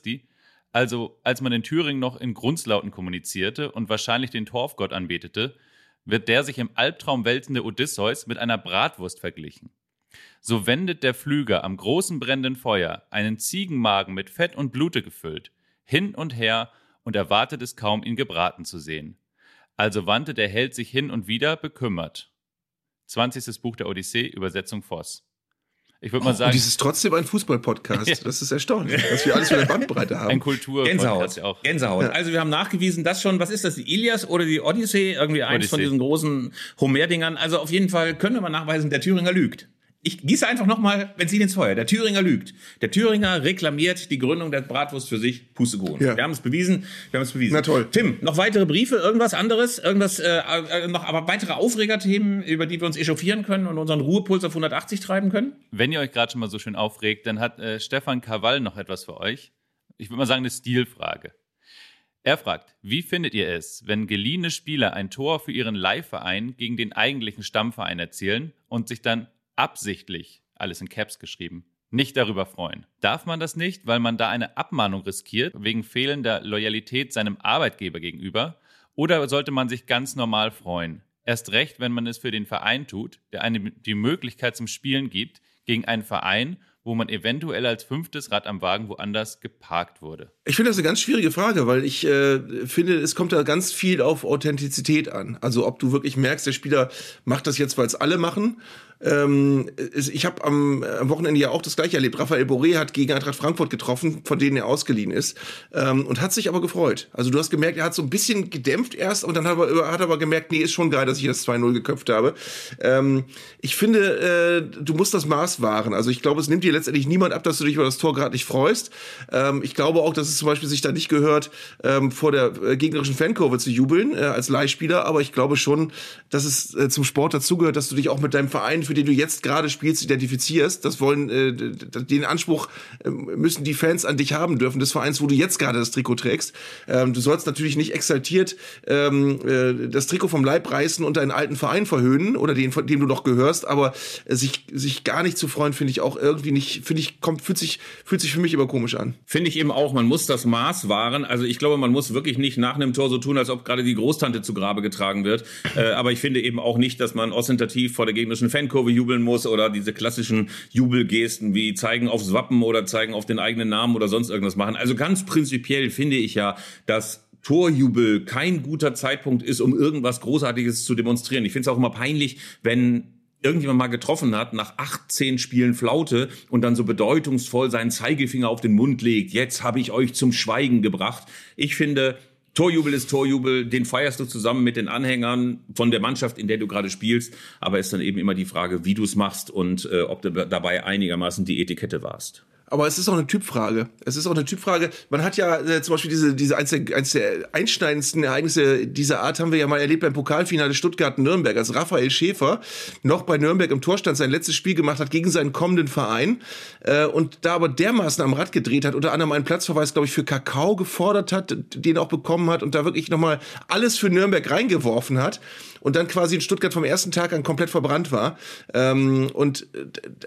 also als man in Thüringen noch in Grundslauten kommunizierte und wahrscheinlich den Torfgott anbetete, wird der sich im Albtraum wälzende Odysseus mit einer Bratwurst verglichen. So wendet der Pflüger am großen brennenden Feuer einen Ziegenmagen mit Fett und Blute gefüllt, hin und her und erwartet es kaum, ihn gebraten zu sehen. Also wandte der Held sich hin und wieder bekümmert. 20. Buch der Odyssee, Übersetzung Voss. Ich würde mal sagen. Und dies ist trotzdem ein Fußball-Podcast. ja. Das ist erstaunlich, dass wir alles für eine Bandbreite haben. Ein kultur Gänsehaut. Ja auch. Gänsehaut. Ja. Also wir haben nachgewiesen, dass schon, was ist das, die Ilias oder die Odyssee? Irgendwie eins Odyssee. von diesen großen Homer-Dingern. Also auf jeden Fall können wir mal nachweisen, der Thüringer lügt. Ich gieße einfach nochmal Benzin ins Feuer. Der Thüringer lügt. Der Thüringer reklamiert die Gründung der Bratwurst für sich. Pustekuchen. Ja. Wir haben es bewiesen. Wir haben es bewiesen. Na toll. Tim, noch weitere Briefe, irgendwas anderes, irgendwas, äh, äh, noch aber weitere Aufregerthemen, über die wir uns echauffieren können und unseren Ruhepuls auf 180 treiben können? Wenn ihr euch gerade schon mal so schön aufregt, dann hat äh, Stefan Krawall noch etwas für euch. Ich würde mal sagen, eine Stilfrage. Er fragt, wie findet ihr es, wenn geliehene Spieler ein Tor für ihren Leihverein gegen den eigentlichen Stammverein erzielen und sich dann absichtlich, alles in Caps geschrieben, nicht darüber freuen? Darf man das nicht, weil man da eine Abmahnung riskiert, wegen fehlender Loyalität seinem Arbeitgeber gegenüber? Oder sollte man sich ganz normal freuen? Erst recht, wenn man es für den Verein tut, der einem die Möglichkeit zum Spielen gibt, gegen einen Verein, wo man eventuell als fünftes Rad am Wagen woanders geparkt wurde? Ich finde das eine ganz schwierige Frage, weil ich äh, finde, es kommt da ganz viel auf Authentizität an. Also ob du wirklich merkst, der Spieler macht das jetzt, weil es alle machen. Ähm, ich habe am, am, Wochenende ja auch das gleiche erlebt. Raphael Boré hat gegen Eintracht Frankfurt getroffen, von denen er ausgeliehen ist, ähm, und hat sich aber gefreut. Also du hast gemerkt, er hat so ein bisschen gedämpft erst und dann hat er, hat aber gemerkt, nee, ist schon geil, dass ich das 2-0 geköpft habe. Ähm, ich finde, äh, du musst das Maß wahren. Also ich glaube, es nimmt dir letztendlich niemand ab, dass du dich über das Tor gerade nicht freust. Ähm, ich glaube auch, dass es zum Beispiel sich da nicht gehört, ähm, vor der äh, gegnerischen Fankurve zu jubeln äh, als Leihspieler, aber ich glaube schon, dass es äh, zum Sport dazugehört, dass du dich auch mit deinem Verein für für den du jetzt gerade spielst, identifizierst. Das wollen, äh, den Anspruch äh, müssen die Fans an dich haben dürfen, des Vereins, wo du jetzt gerade das Trikot trägst. Ähm, du sollst natürlich nicht exaltiert ähm, äh, das Trikot vom Leib reißen und deinen alten Verein verhöhnen oder den, von dem du noch gehörst, aber äh, sich, sich gar nicht zu freuen, finde ich auch irgendwie nicht, finde ich, kommt, fühlt sich, fühlt sich für mich immer komisch an. Finde ich eben auch, man muss das Maß wahren. Also ich glaube, man muss wirklich nicht nach einem Tor so tun, als ob gerade die Großtante zu Grabe getragen wird. Äh, aber ich finde eben auch nicht, dass man ostentativ vor der gegnerischen Fankurve Kurve jubeln muss oder diese klassischen Jubelgesten wie zeigen aufs Wappen oder zeigen auf den eigenen Namen oder sonst irgendwas machen. Also ganz prinzipiell finde ich ja, dass Torjubel kein guter Zeitpunkt ist, um irgendwas Großartiges zu demonstrieren. Ich finde es auch immer peinlich, wenn irgendjemand mal getroffen hat, nach 18 Spielen Flaute und dann so bedeutungsvoll seinen Zeigefinger auf den Mund legt. Jetzt habe ich euch zum Schweigen gebracht. Ich finde, Torjubel ist Torjubel, den feierst du zusammen mit den Anhängern von der Mannschaft, in der du gerade spielst. Aber ist dann eben immer die Frage, wie du es machst und äh, ob du dabei einigermaßen die Etikette warst. Aber es ist auch eine Typfrage. Es ist auch eine Typfrage. Man hat ja äh, zum Beispiel diese, diese eins der, eins der einschneidendsten Ereignisse dieser Art haben wir ja mal erlebt beim Pokalfinale Stuttgart-Nürnberg, als Raphael Schäfer noch bei Nürnberg im Torstand sein letztes Spiel gemacht hat gegen seinen kommenden Verein äh, und da aber dermaßen am Rad gedreht hat, unter anderem einen Platzverweis, glaube ich, für Kakao gefordert hat, den auch bekommen hat und da wirklich nochmal alles für Nürnberg reingeworfen hat und dann quasi in Stuttgart vom ersten Tag an komplett verbrannt war. Ähm, und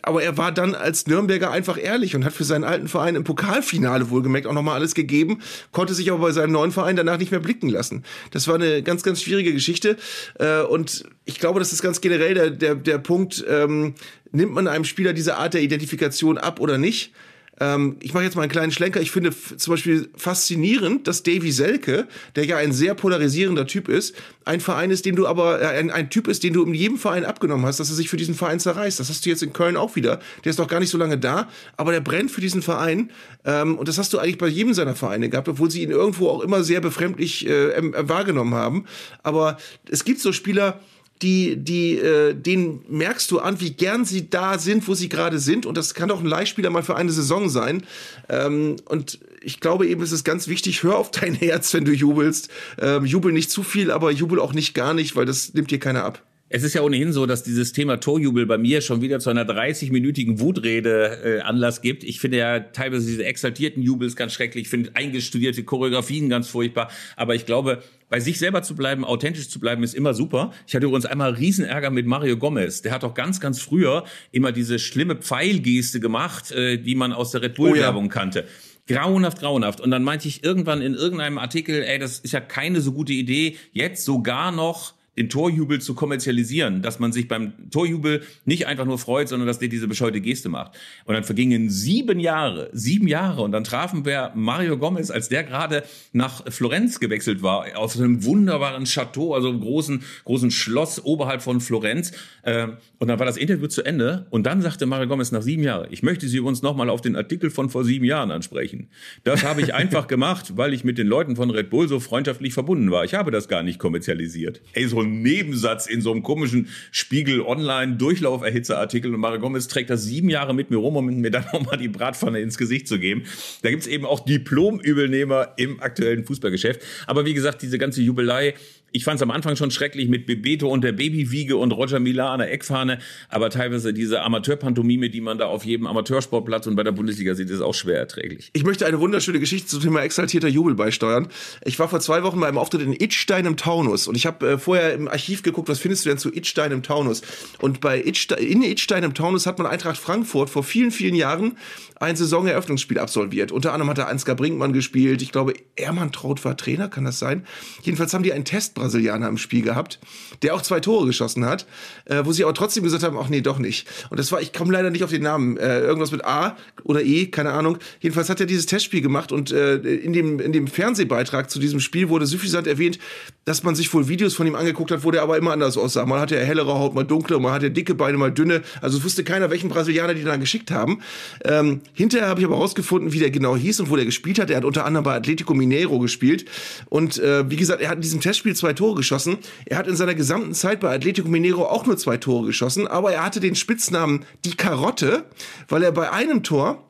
aber er war dann als Nürnberger einfach ehrlich und hat für seinen alten Verein im Pokalfinale wohlgemerkt auch nochmal alles gegeben, konnte sich aber bei seinem neuen Verein danach nicht mehr blicken lassen. Das war eine ganz, ganz schwierige Geschichte. Äh, und ich glaube, das ist ganz generell der, der, der Punkt, ähm, nimmt man einem Spieler diese Art der Identifikation ab oder nicht? Ähm, ich mache jetzt mal einen kleinen Schlenker. Ich finde zum Beispiel faszinierend, dass Davy Selke, der ja ein sehr polarisierender Typ ist, ein Verein ist, den du aber, äh, ein, ein Typ ist, den du in jedem Verein abgenommen hast, dass er sich für diesen Verein zerreißt. Das hast du jetzt in Köln auch wieder. Der ist noch gar nicht so lange da, aber der brennt für diesen Verein. Ähm, und das hast du eigentlich bei jedem seiner Vereine gehabt, obwohl sie ihn irgendwo auch immer sehr befremdlich äh, wahrgenommen haben. Aber es gibt so Spieler, die, die, äh, denen merkst du an, wie gern sie da sind, wo sie gerade sind. Und das kann auch ein Leihspieler mal für eine Saison sein. Ähm, und ich glaube eben, es ist ganz wichtig, hör auf dein Herz, wenn du jubelst. Ähm, jubel nicht zu viel, aber jubel auch nicht gar nicht, weil das nimmt dir keiner ab. Es ist ja ohnehin so, dass dieses Thema Torjubel bei mir schon wieder zu einer 30-minütigen Wutrede äh, Anlass gibt. Ich finde ja teilweise diese exaltierten Jubels ganz schrecklich, ich finde eingestudierte Choreografien ganz furchtbar. Aber ich glaube, bei sich selber zu bleiben, authentisch zu bleiben, ist immer super. Ich hatte übrigens einmal Riesenärger mit Mario Gomez. Der hat doch ganz, ganz früher immer diese schlimme Pfeilgeste gemacht, äh, die man aus der Red Bull-Werbung oh ja. kannte. Grauenhaft, grauenhaft. Und dann meinte ich irgendwann in irgendeinem Artikel, ey, das ist ja keine so gute Idee, jetzt sogar noch den Torjubel zu kommerzialisieren, dass man sich beim Torjubel nicht einfach nur freut, sondern dass der diese bescheute Geste macht. Und dann vergingen sieben Jahre, sieben Jahre und dann trafen wir Mario Gomez, als der gerade nach Florenz gewechselt war, auf so einem wunderbaren Chateau, also einem großen, großen Schloss oberhalb von Florenz. Ähm, und dann war das Interview zu Ende und dann sagte Mario Gomez nach sieben Jahren, ich möchte Sie uns nochmal auf den Artikel von vor sieben Jahren ansprechen. Das habe ich einfach gemacht, weil ich mit den Leuten von Red Bull so freundschaftlich verbunden war. Ich habe das gar nicht kommerzialisiert. Ey, so ein Nebensatz in so einem komischen Spiegel Online Durchlauferhitzeartikel und Mario Gomez trägt das sieben Jahre mit mir rum, um mir dann nochmal die Bratpfanne ins Gesicht zu geben. Da gibt's eben auch Diplom-Übelnehmer im aktuellen Fußballgeschäft. Aber wie gesagt, diese ganze Jubelei, ich fand es am Anfang schon schrecklich mit Bebeto und der Babywiege und Roger Mila an der Eckfahne, aber teilweise diese Amateurpantomime, die man da auf jedem Amateursportplatz und bei der Bundesliga sieht, ist auch schwer erträglich. Ich möchte eine wunderschöne Geschichte zum Thema exaltierter Jubel beisteuern. Ich war vor zwei Wochen bei einem Auftritt in Itstein im Taunus und ich habe äh, vorher im Archiv geguckt, was findest du denn zu Itstein im Taunus? Und bei Itstein, in Itstein im Taunus hat man Eintracht Frankfurt vor vielen, vielen Jahren ein Saisoneröffnungsspiel absolviert. Unter anderem hat da Ansgar Brinkmann gespielt. Ich glaube, Ermann Traut war Trainer, kann das sein? Jedenfalls haben die einen Test-Brasilianer im Spiel gehabt, der auch zwei Tore geschossen hat, äh, wo sie aber trotzdem gesagt haben, ach nee, doch nicht. Und das war, ich komme leider nicht auf den Namen, äh, irgendwas mit A oder E, keine Ahnung. Jedenfalls hat er dieses Testspiel gemacht und äh, in, dem, in dem Fernsehbeitrag zu diesem Spiel wurde suffisant erwähnt, dass man sich wohl Videos von ihm angeguckt hat, wo der aber immer anders aussah. Mal hatte er hellere Haut, mal dunkle, mal hatte er dicke Beine, mal dünne. Also wusste keiner, welchen Brasilianer die da geschickt haben. Ähm, hinterher habe ich aber rausgefunden, wie der genau hieß und wo der gespielt hat. Er hat unter anderem bei Atletico Mineiro gespielt. Und äh, wie gesagt, er hat in diesem Testspiel zwei Tore geschossen. Er hat in seiner gesamten Zeit bei Atletico Mineiro auch nur zwei Tore geschossen, aber er hatte den Spitznamen die Karotte, weil er bei einem Tor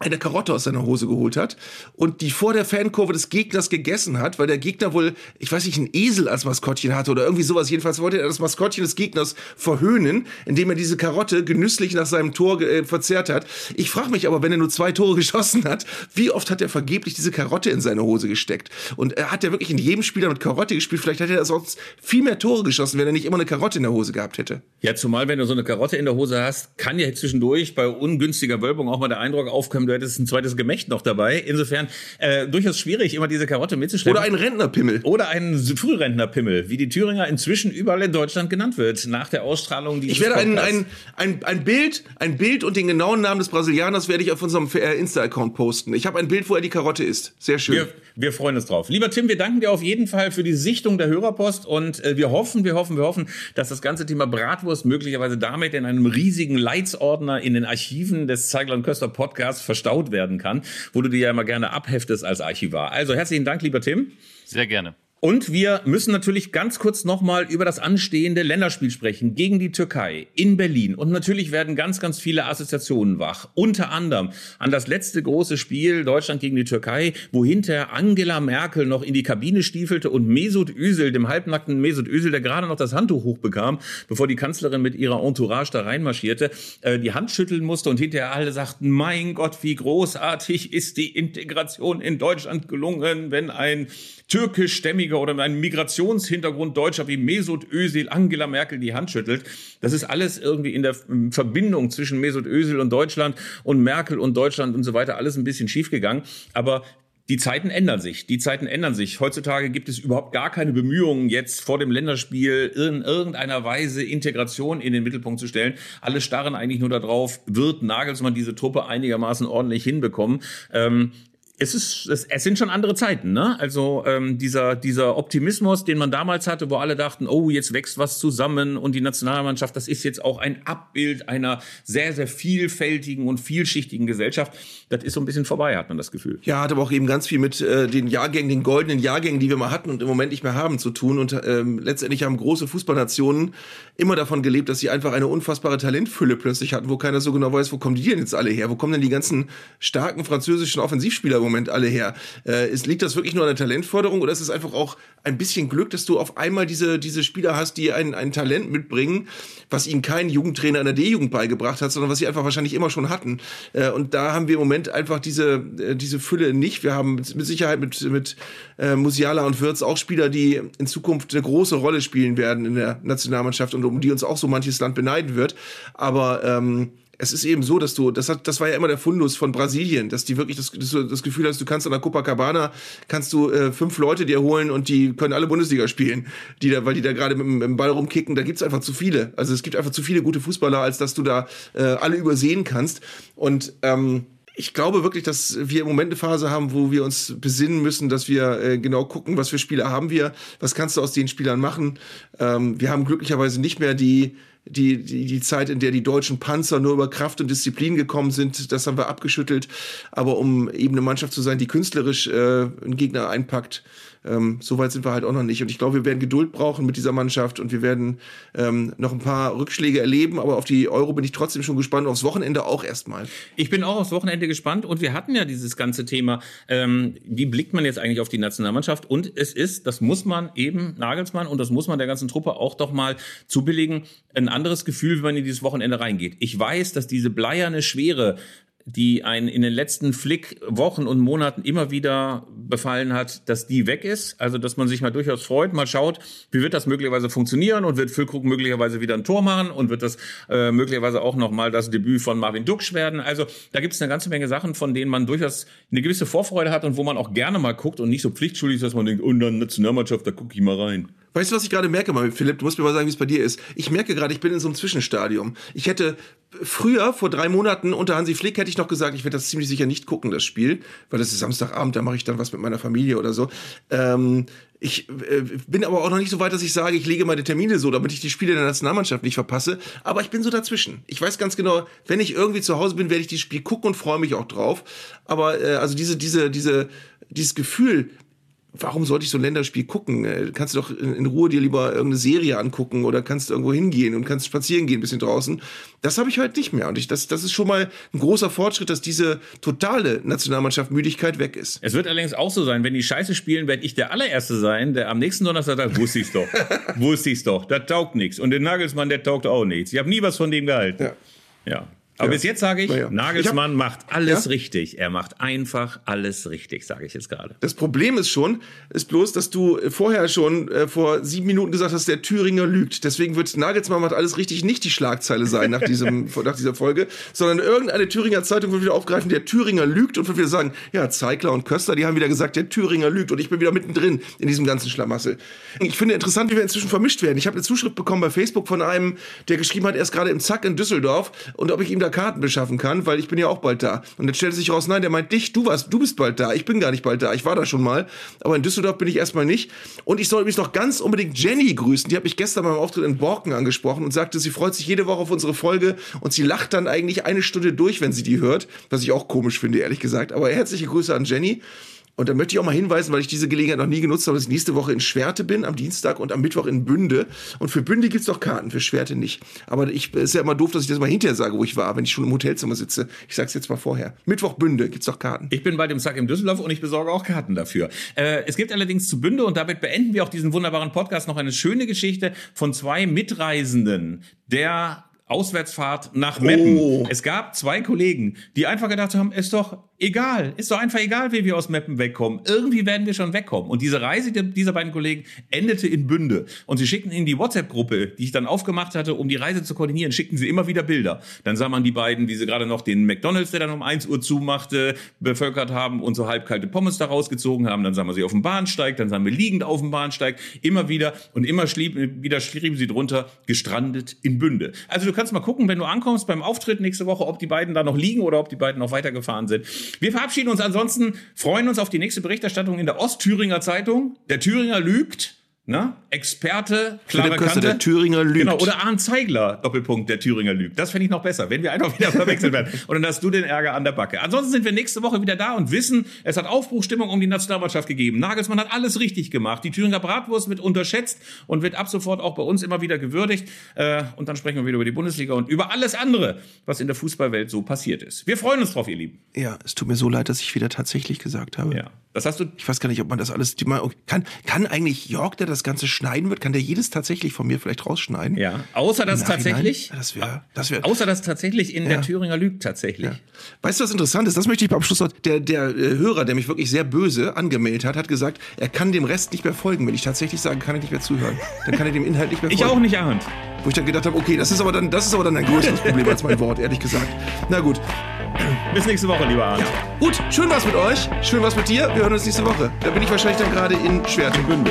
eine Karotte aus seiner Hose geholt hat und die vor der Fankurve des Gegners gegessen hat, weil der Gegner wohl, ich weiß nicht, einen Esel als Maskottchen hatte oder irgendwie sowas. Jedenfalls wollte er das Maskottchen des Gegners verhöhnen, indem er diese Karotte genüsslich nach seinem Tor äh, verzehrt hat. Ich frage mich aber, wenn er nur zwei Tore geschossen hat, wie oft hat er vergeblich diese Karotte in seine Hose gesteckt? Und er hat ja wirklich in jedem Spieler mit Karotte gespielt. Vielleicht hätte er sonst viel mehr Tore geschossen, wenn er nicht immer eine Karotte in der Hose gehabt hätte. Ja, zumal wenn du so eine Karotte in der Hose hast, kann ja zwischendurch bei ungünstiger Wölbung auch mal der Eindruck aufkommen, du hättest ein zweites Gemächt noch dabei. Insofern äh, durchaus schwierig, immer diese Karotte mitzuschleppen. Oder einen Rentnerpimmel. Oder einen Frührentnerpimmel, wie die Thüringer inzwischen überall in Deutschland genannt wird, nach der Ausstrahlung dieses Ich werde ein, ein, ein, ein Bild, ein Bild und den genauen Namen des Brasilianers werde ich auf unserem äh, Insta-Account posten. Ich habe ein Bild, wo er die Karotte isst. Sehr schön. Wir, wir freuen uns drauf. Lieber Tim, wir danken dir auf jeden Fall für die Sichtung der Hörerpost und äh, wir hoffen, wir hoffen, wir hoffen, dass das ganze Thema Bratwurst möglicherweise damit in einem riesigen Leitsordner in den Archiven des Zeigler und Köster Podcasts verstaut werden kann, wo du dir ja immer gerne abheftest als Archivar. Also herzlichen Dank, lieber Tim. Sehr gerne. Und wir müssen natürlich ganz kurz nochmal über das anstehende Länderspiel sprechen gegen die Türkei in Berlin. Und natürlich werden ganz, ganz viele Assoziationen wach. Unter anderem an das letzte große Spiel Deutschland gegen die Türkei, wo hinter Angela Merkel noch in die Kabine stiefelte und Mesut Özil, dem halbnackten Mesut Özil, der gerade noch das Handtuch hochbekam, bevor die Kanzlerin mit ihrer Entourage da reinmarschierte, äh, die Hand schütteln musste und hinterher alle sagten, mein Gott, wie großartig ist die Integration in Deutschland gelungen, wenn ein türkischstämmiger oder mit einem Migrationshintergrund Deutscher wie Mesut Özil Angela Merkel die Hand schüttelt. Das ist alles irgendwie in der Verbindung zwischen Mesut Özil und Deutschland und Merkel und Deutschland und so weiter alles ein bisschen schiefgegangen. Aber die Zeiten ändern sich. Die Zeiten ändern sich. Heutzutage gibt es überhaupt gar keine Bemühungen, jetzt vor dem Länderspiel in irgendeiner Weise Integration in den Mittelpunkt zu stellen. Alle starren eigentlich nur darauf, wird Nagelsmann diese Truppe einigermaßen ordentlich hinbekommen. Ähm, es ist, es, es sind schon andere Zeiten, ne? Also ähm, dieser dieser Optimismus, den man damals hatte, wo alle dachten, oh, jetzt wächst was zusammen und die Nationalmannschaft, das ist jetzt auch ein Abbild einer sehr sehr vielfältigen und vielschichtigen Gesellschaft. Das ist so ein bisschen vorbei, hat man das Gefühl. Ja, hat aber auch eben ganz viel mit äh, den Jahrgängen, den goldenen Jahrgängen, die wir mal hatten und im Moment nicht mehr haben, zu tun. Und ähm, letztendlich haben große Fußballnationen immer davon gelebt, dass sie einfach eine unfassbare Talentfülle plötzlich hatten, wo keiner so genau weiß, wo kommen die denn jetzt alle her? Wo kommen denn die ganzen starken französischen Offensivspieler Moment alle her? Äh, ist, liegt das wirklich nur an der Talentförderung oder ist es einfach auch ein bisschen Glück, dass du auf einmal diese, diese Spieler hast, die ein, ein Talent mitbringen, was ihnen kein Jugendtrainer in der D-Jugend beigebracht hat, sondern was sie einfach wahrscheinlich immer schon hatten. Äh, und da haben wir im Moment einfach diese, äh, diese Fülle nicht. Wir haben mit, Sicherheit mit, mit äh, Musiala und Wirtz auch Spieler, die in Zukunft eine große Rolle spielen werden in der Nationalmannschaft und um die uns auch so manches Land beneiden wird. Aber ähm, es ist eben so, dass du, das hat, das war ja immer der Fundus von Brasilien, dass die wirklich das, das, das Gefühl hast, du kannst an der Copacabana, kannst du äh, fünf Leute dir holen und die können alle Bundesliga spielen, die da, weil die da gerade mit, mit dem Ball rumkicken, da gibt's einfach zu viele. Also es gibt einfach zu viele gute Fußballer, als dass du da äh, alle übersehen kannst. Und ähm, ich glaube wirklich, dass wir im Moment eine Phase haben, wo wir uns besinnen müssen, dass wir äh, genau gucken, was für Spieler haben wir, was kannst du aus den Spielern machen. Ähm, wir haben glücklicherweise nicht mehr die die, die, die Zeit, in der die deutschen Panzer nur über Kraft und Disziplin gekommen sind, das haben wir abgeschüttelt. Aber um eben eine Mannschaft zu sein, die künstlerisch äh, einen Gegner einpackt, ähm, so weit sind wir halt auch noch nicht. Und ich glaube, wir werden Geduld brauchen mit dieser Mannschaft und wir werden ähm, noch ein paar Rückschläge erleben. Aber auf die Euro bin ich trotzdem schon gespannt. Aufs Wochenende auch erstmal. Ich bin auch aufs Wochenende gespannt und wir hatten ja dieses ganze Thema, ähm, wie blickt man jetzt eigentlich auf die Nationalmannschaft? Und es ist, das muss man eben Nagelsmann und das muss man der ganzen Truppe auch doch mal zubilligen, ein anderes Gefühl, wenn man in dieses Wochenende reingeht. Ich weiß, dass diese bleierne Schwere die einen in den letzten Flick Wochen und Monaten immer wieder befallen hat, dass die weg ist. Also, dass man sich mal durchaus freut, mal schaut, wie wird das möglicherweise funktionieren und wird Füllkrug möglicherweise wieder ein Tor machen und wird das äh, möglicherweise auch nochmal das Debüt von Marvin Duksch werden. Also, da gibt es eine ganze Menge Sachen, von denen man durchaus eine gewisse Vorfreude hat und wo man auch gerne mal guckt und nicht so pflichtschuldig ist, dass man denkt, oh, dann Nationalmannschaft, da gucke ich mal rein. Weißt du, was ich gerade merke, mal, Philipp? Du musst mir mal sagen, wie es bei dir ist. Ich merke gerade, ich bin in so einem Zwischenstadium. Ich hätte früher, vor drei Monaten, unter Hansi Flick, hätte ich noch gesagt, ich werde das ziemlich sicher nicht gucken, das Spiel, weil das ist Samstagabend, da mache ich dann was mit meiner Familie oder so. Ähm, ich äh, bin aber auch noch nicht so weit, dass ich sage, ich lege meine Termine so, damit ich die Spiele der Nationalmannschaft nicht verpasse. Aber ich bin so dazwischen. Ich weiß ganz genau, wenn ich irgendwie zu Hause bin, werde ich dieses Spiel gucken und freue mich auch drauf. Aber äh, also diese, diese, diese, dieses Gefühl, warum sollte ich so ein Länderspiel gucken? Äh, kannst du doch in, Ruhe dir lieber irgendeine Serie angucken oder kannst irgendwo hingehen und kannst spazieren gehen, ein bisschen draußen. Das habe ich heute nicht mehr. Und ich, das, das ist schon mal ein großer Fortschritt, dass diese totale Nationalmannschaft Müdigkeit weg ist. Es wird allerdings auch so sein, wenn die Scheiße spielen, werde ich der allererste sein, der am nächsten Donnerstag sagt, wusste ich's doch. wusste ich's doch. Das taugt nichts. Und den Nagelsmann, der taugt auch nichts. Ich habe nie was von dem gehalten. Ja. Ja. Aber ja. bis jetzt sage ich, ja. Nagelsmann ich hab, macht alles ja? richtig. Er macht einfach alles richtig, sage ich jetzt gerade. Das Problem ist schon, ist bloß, dass du vorher schon äh, vor sieben Minuten gesagt hast, der Thüringer lügt. Deswegen wird Nagelsmann macht alles richtig nicht die Schlagzeile sein nach, diesem, nach dieser Folge, sondern irgendeine Thüringer Zeitung wird wieder aufgreifen, der Thüringer lügt und wird wieder sagen, ja, Zeigler und Köster, die haben wieder gesagt, der Thüringer lügt und ich bin wieder mittendrin in diesem ganzen Schlamassel. Ich finde interessant, wie wir inzwischen vermischt werden. Ich habe eine Zuschrift bekommen bei Facebook von einem, der geschrieben hat, er ist gerade im Zack in Düsseldorf und ob ich ihm da Karten beschaffen kann, weil ich bin ja auch bald da. Und dann stellt sich raus, nein, der meint dich, du warst, du bist bald da. Ich bin gar nicht bald da. Ich war da schon mal. Aber in Düsseldorf bin ich erstmal nicht. Und ich soll übrigens noch ganz unbedingt Jenny grüßen. Die hat mich gestern beim Auftritt in Borken angesprochen und sagte, sie freut sich jede Woche auf unsere Folge und sie lacht dann eigentlich eine Stunde durch, wenn sie die hört. Was ich auch komisch finde, ehrlich gesagt. Aber herzliche Grüße an Jenny. Und da möchte ich auch mal hinweisen, weil ich diese Gelegenheit noch nie genutzt habe, dass ich nächste Woche in Schwerte bin, am Dienstag und am Mittwoch in Bünde. Und für Bünde gibt's doch Karten, für Schwerte nicht. Aber ich ist ja immer doof, dass ich das mal hinterher sage, wo ich war, wenn ich schon im Hotelzimmer sitze. Ich sag's jetzt mal vorher. Mittwoch Bünde gibt's doch Karten. Ich bin bei dem Sack im Düsseldorf und ich besorge auch Karten dafür. Äh, es gibt allerdings zu Bünde und damit beenden wir auch diesen wunderbaren Podcast noch eine schöne Geschichte von zwei Mitreisenden, der Auswärtsfahrt nach Meppen. Oh. Es gab zwei Kollegen, die einfach gedacht haben, ist doch egal. Ist doch einfach egal, wie wir aus Meppen wegkommen. Irgendwie werden wir schon wegkommen. Und diese Reise dieser beiden Kollegen endete in Bünde. Und sie schickten in die WhatsApp-Gruppe, die ich dann aufgemacht hatte, um die Reise zu koordinieren, schickten sie immer wieder Bilder. Dann sah man die beiden, wie sie gerade noch den McDonalds, der dann um 1 Uhr zumachte, bevölkert haben und so halbkalte Pommes da rausgezogen haben. Dann sahen wir sie auf dem Bahnsteig, dann sahen wir liegend auf dem Bahnsteig, immer wieder und immer schlieb, wieder schrieben sie drunter, gestrandet in Bünde. Also du kannst mal gucken, wenn du ankommst beim Auftritt nächste Woche, ob die beiden da noch liegen oder ob die beiden noch weitergefahren sind. Wir verabschieden uns ansonsten, freuen uns auf die nächste Berichterstattung in der Ostthüringer Zeitung. Der Thüringer lügt. Ne? Experte, klare Kante. der Thüringer lügt. Genau, oder Arndt Zeigler, Doppelpunkt, der Thüringer lügt. Das fände ich noch besser, wenn wir einfach wieder verwechselt werden. Und dann hast du den Ärger an der Backe. Ansonsten sind wir nächste Woche wieder da und wissen, es hat Aufbruchstimmung um die Nationalmannschaft gegeben. Nagelsmann hat alles richtig gemacht. Die Thüringer Bratwurst wird unterschätzt und wird ab sofort auch bei uns immer wieder gewürdigt. Äh, und dann sprechen wir wieder über die Bundesliga und über alles andere, was in der Fußballwelt so passiert ist. Wir freuen uns drauf, ihr Lieben. Ja, es tut mir so leid, dass ich wieder tatsächlich gesagt habe. Ja. Das hast du. Ich weiß gar nicht, ob man das alles. Kann, kann eigentlich Jörg, der das Ganze schneiden wird, kann der jedes tatsächlich von mir vielleicht rausschneiden? Ja. Außer das tatsächlich. Das wäre. Das wär, außer das tatsächlich in ja. der Thüringer Lügt tatsächlich. Ja. Weißt du, was interessant ist? Das möchte ich beim Schluss noch. Der, der äh, Hörer, der mich wirklich sehr böse angemeldet hat, hat gesagt, er kann dem Rest nicht mehr folgen. Wenn ich tatsächlich sage, kann er nicht mehr zuhören. Dann kann er dem Inhalt nicht mehr folgen. Ich auch nicht, Arndt. Wo ich dann gedacht habe, okay, das ist aber dann, das ist aber dann ein größeres Problem als mein Wort, ehrlich gesagt. Na gut. Bis nächste Woche, lieber Arndt. Ja. Gut, schön was mit euch. Schön was mit dir. Wir hören uns nächste Woche. Da bin ich wahrscheinlich dann gerade in Schwertenbünde.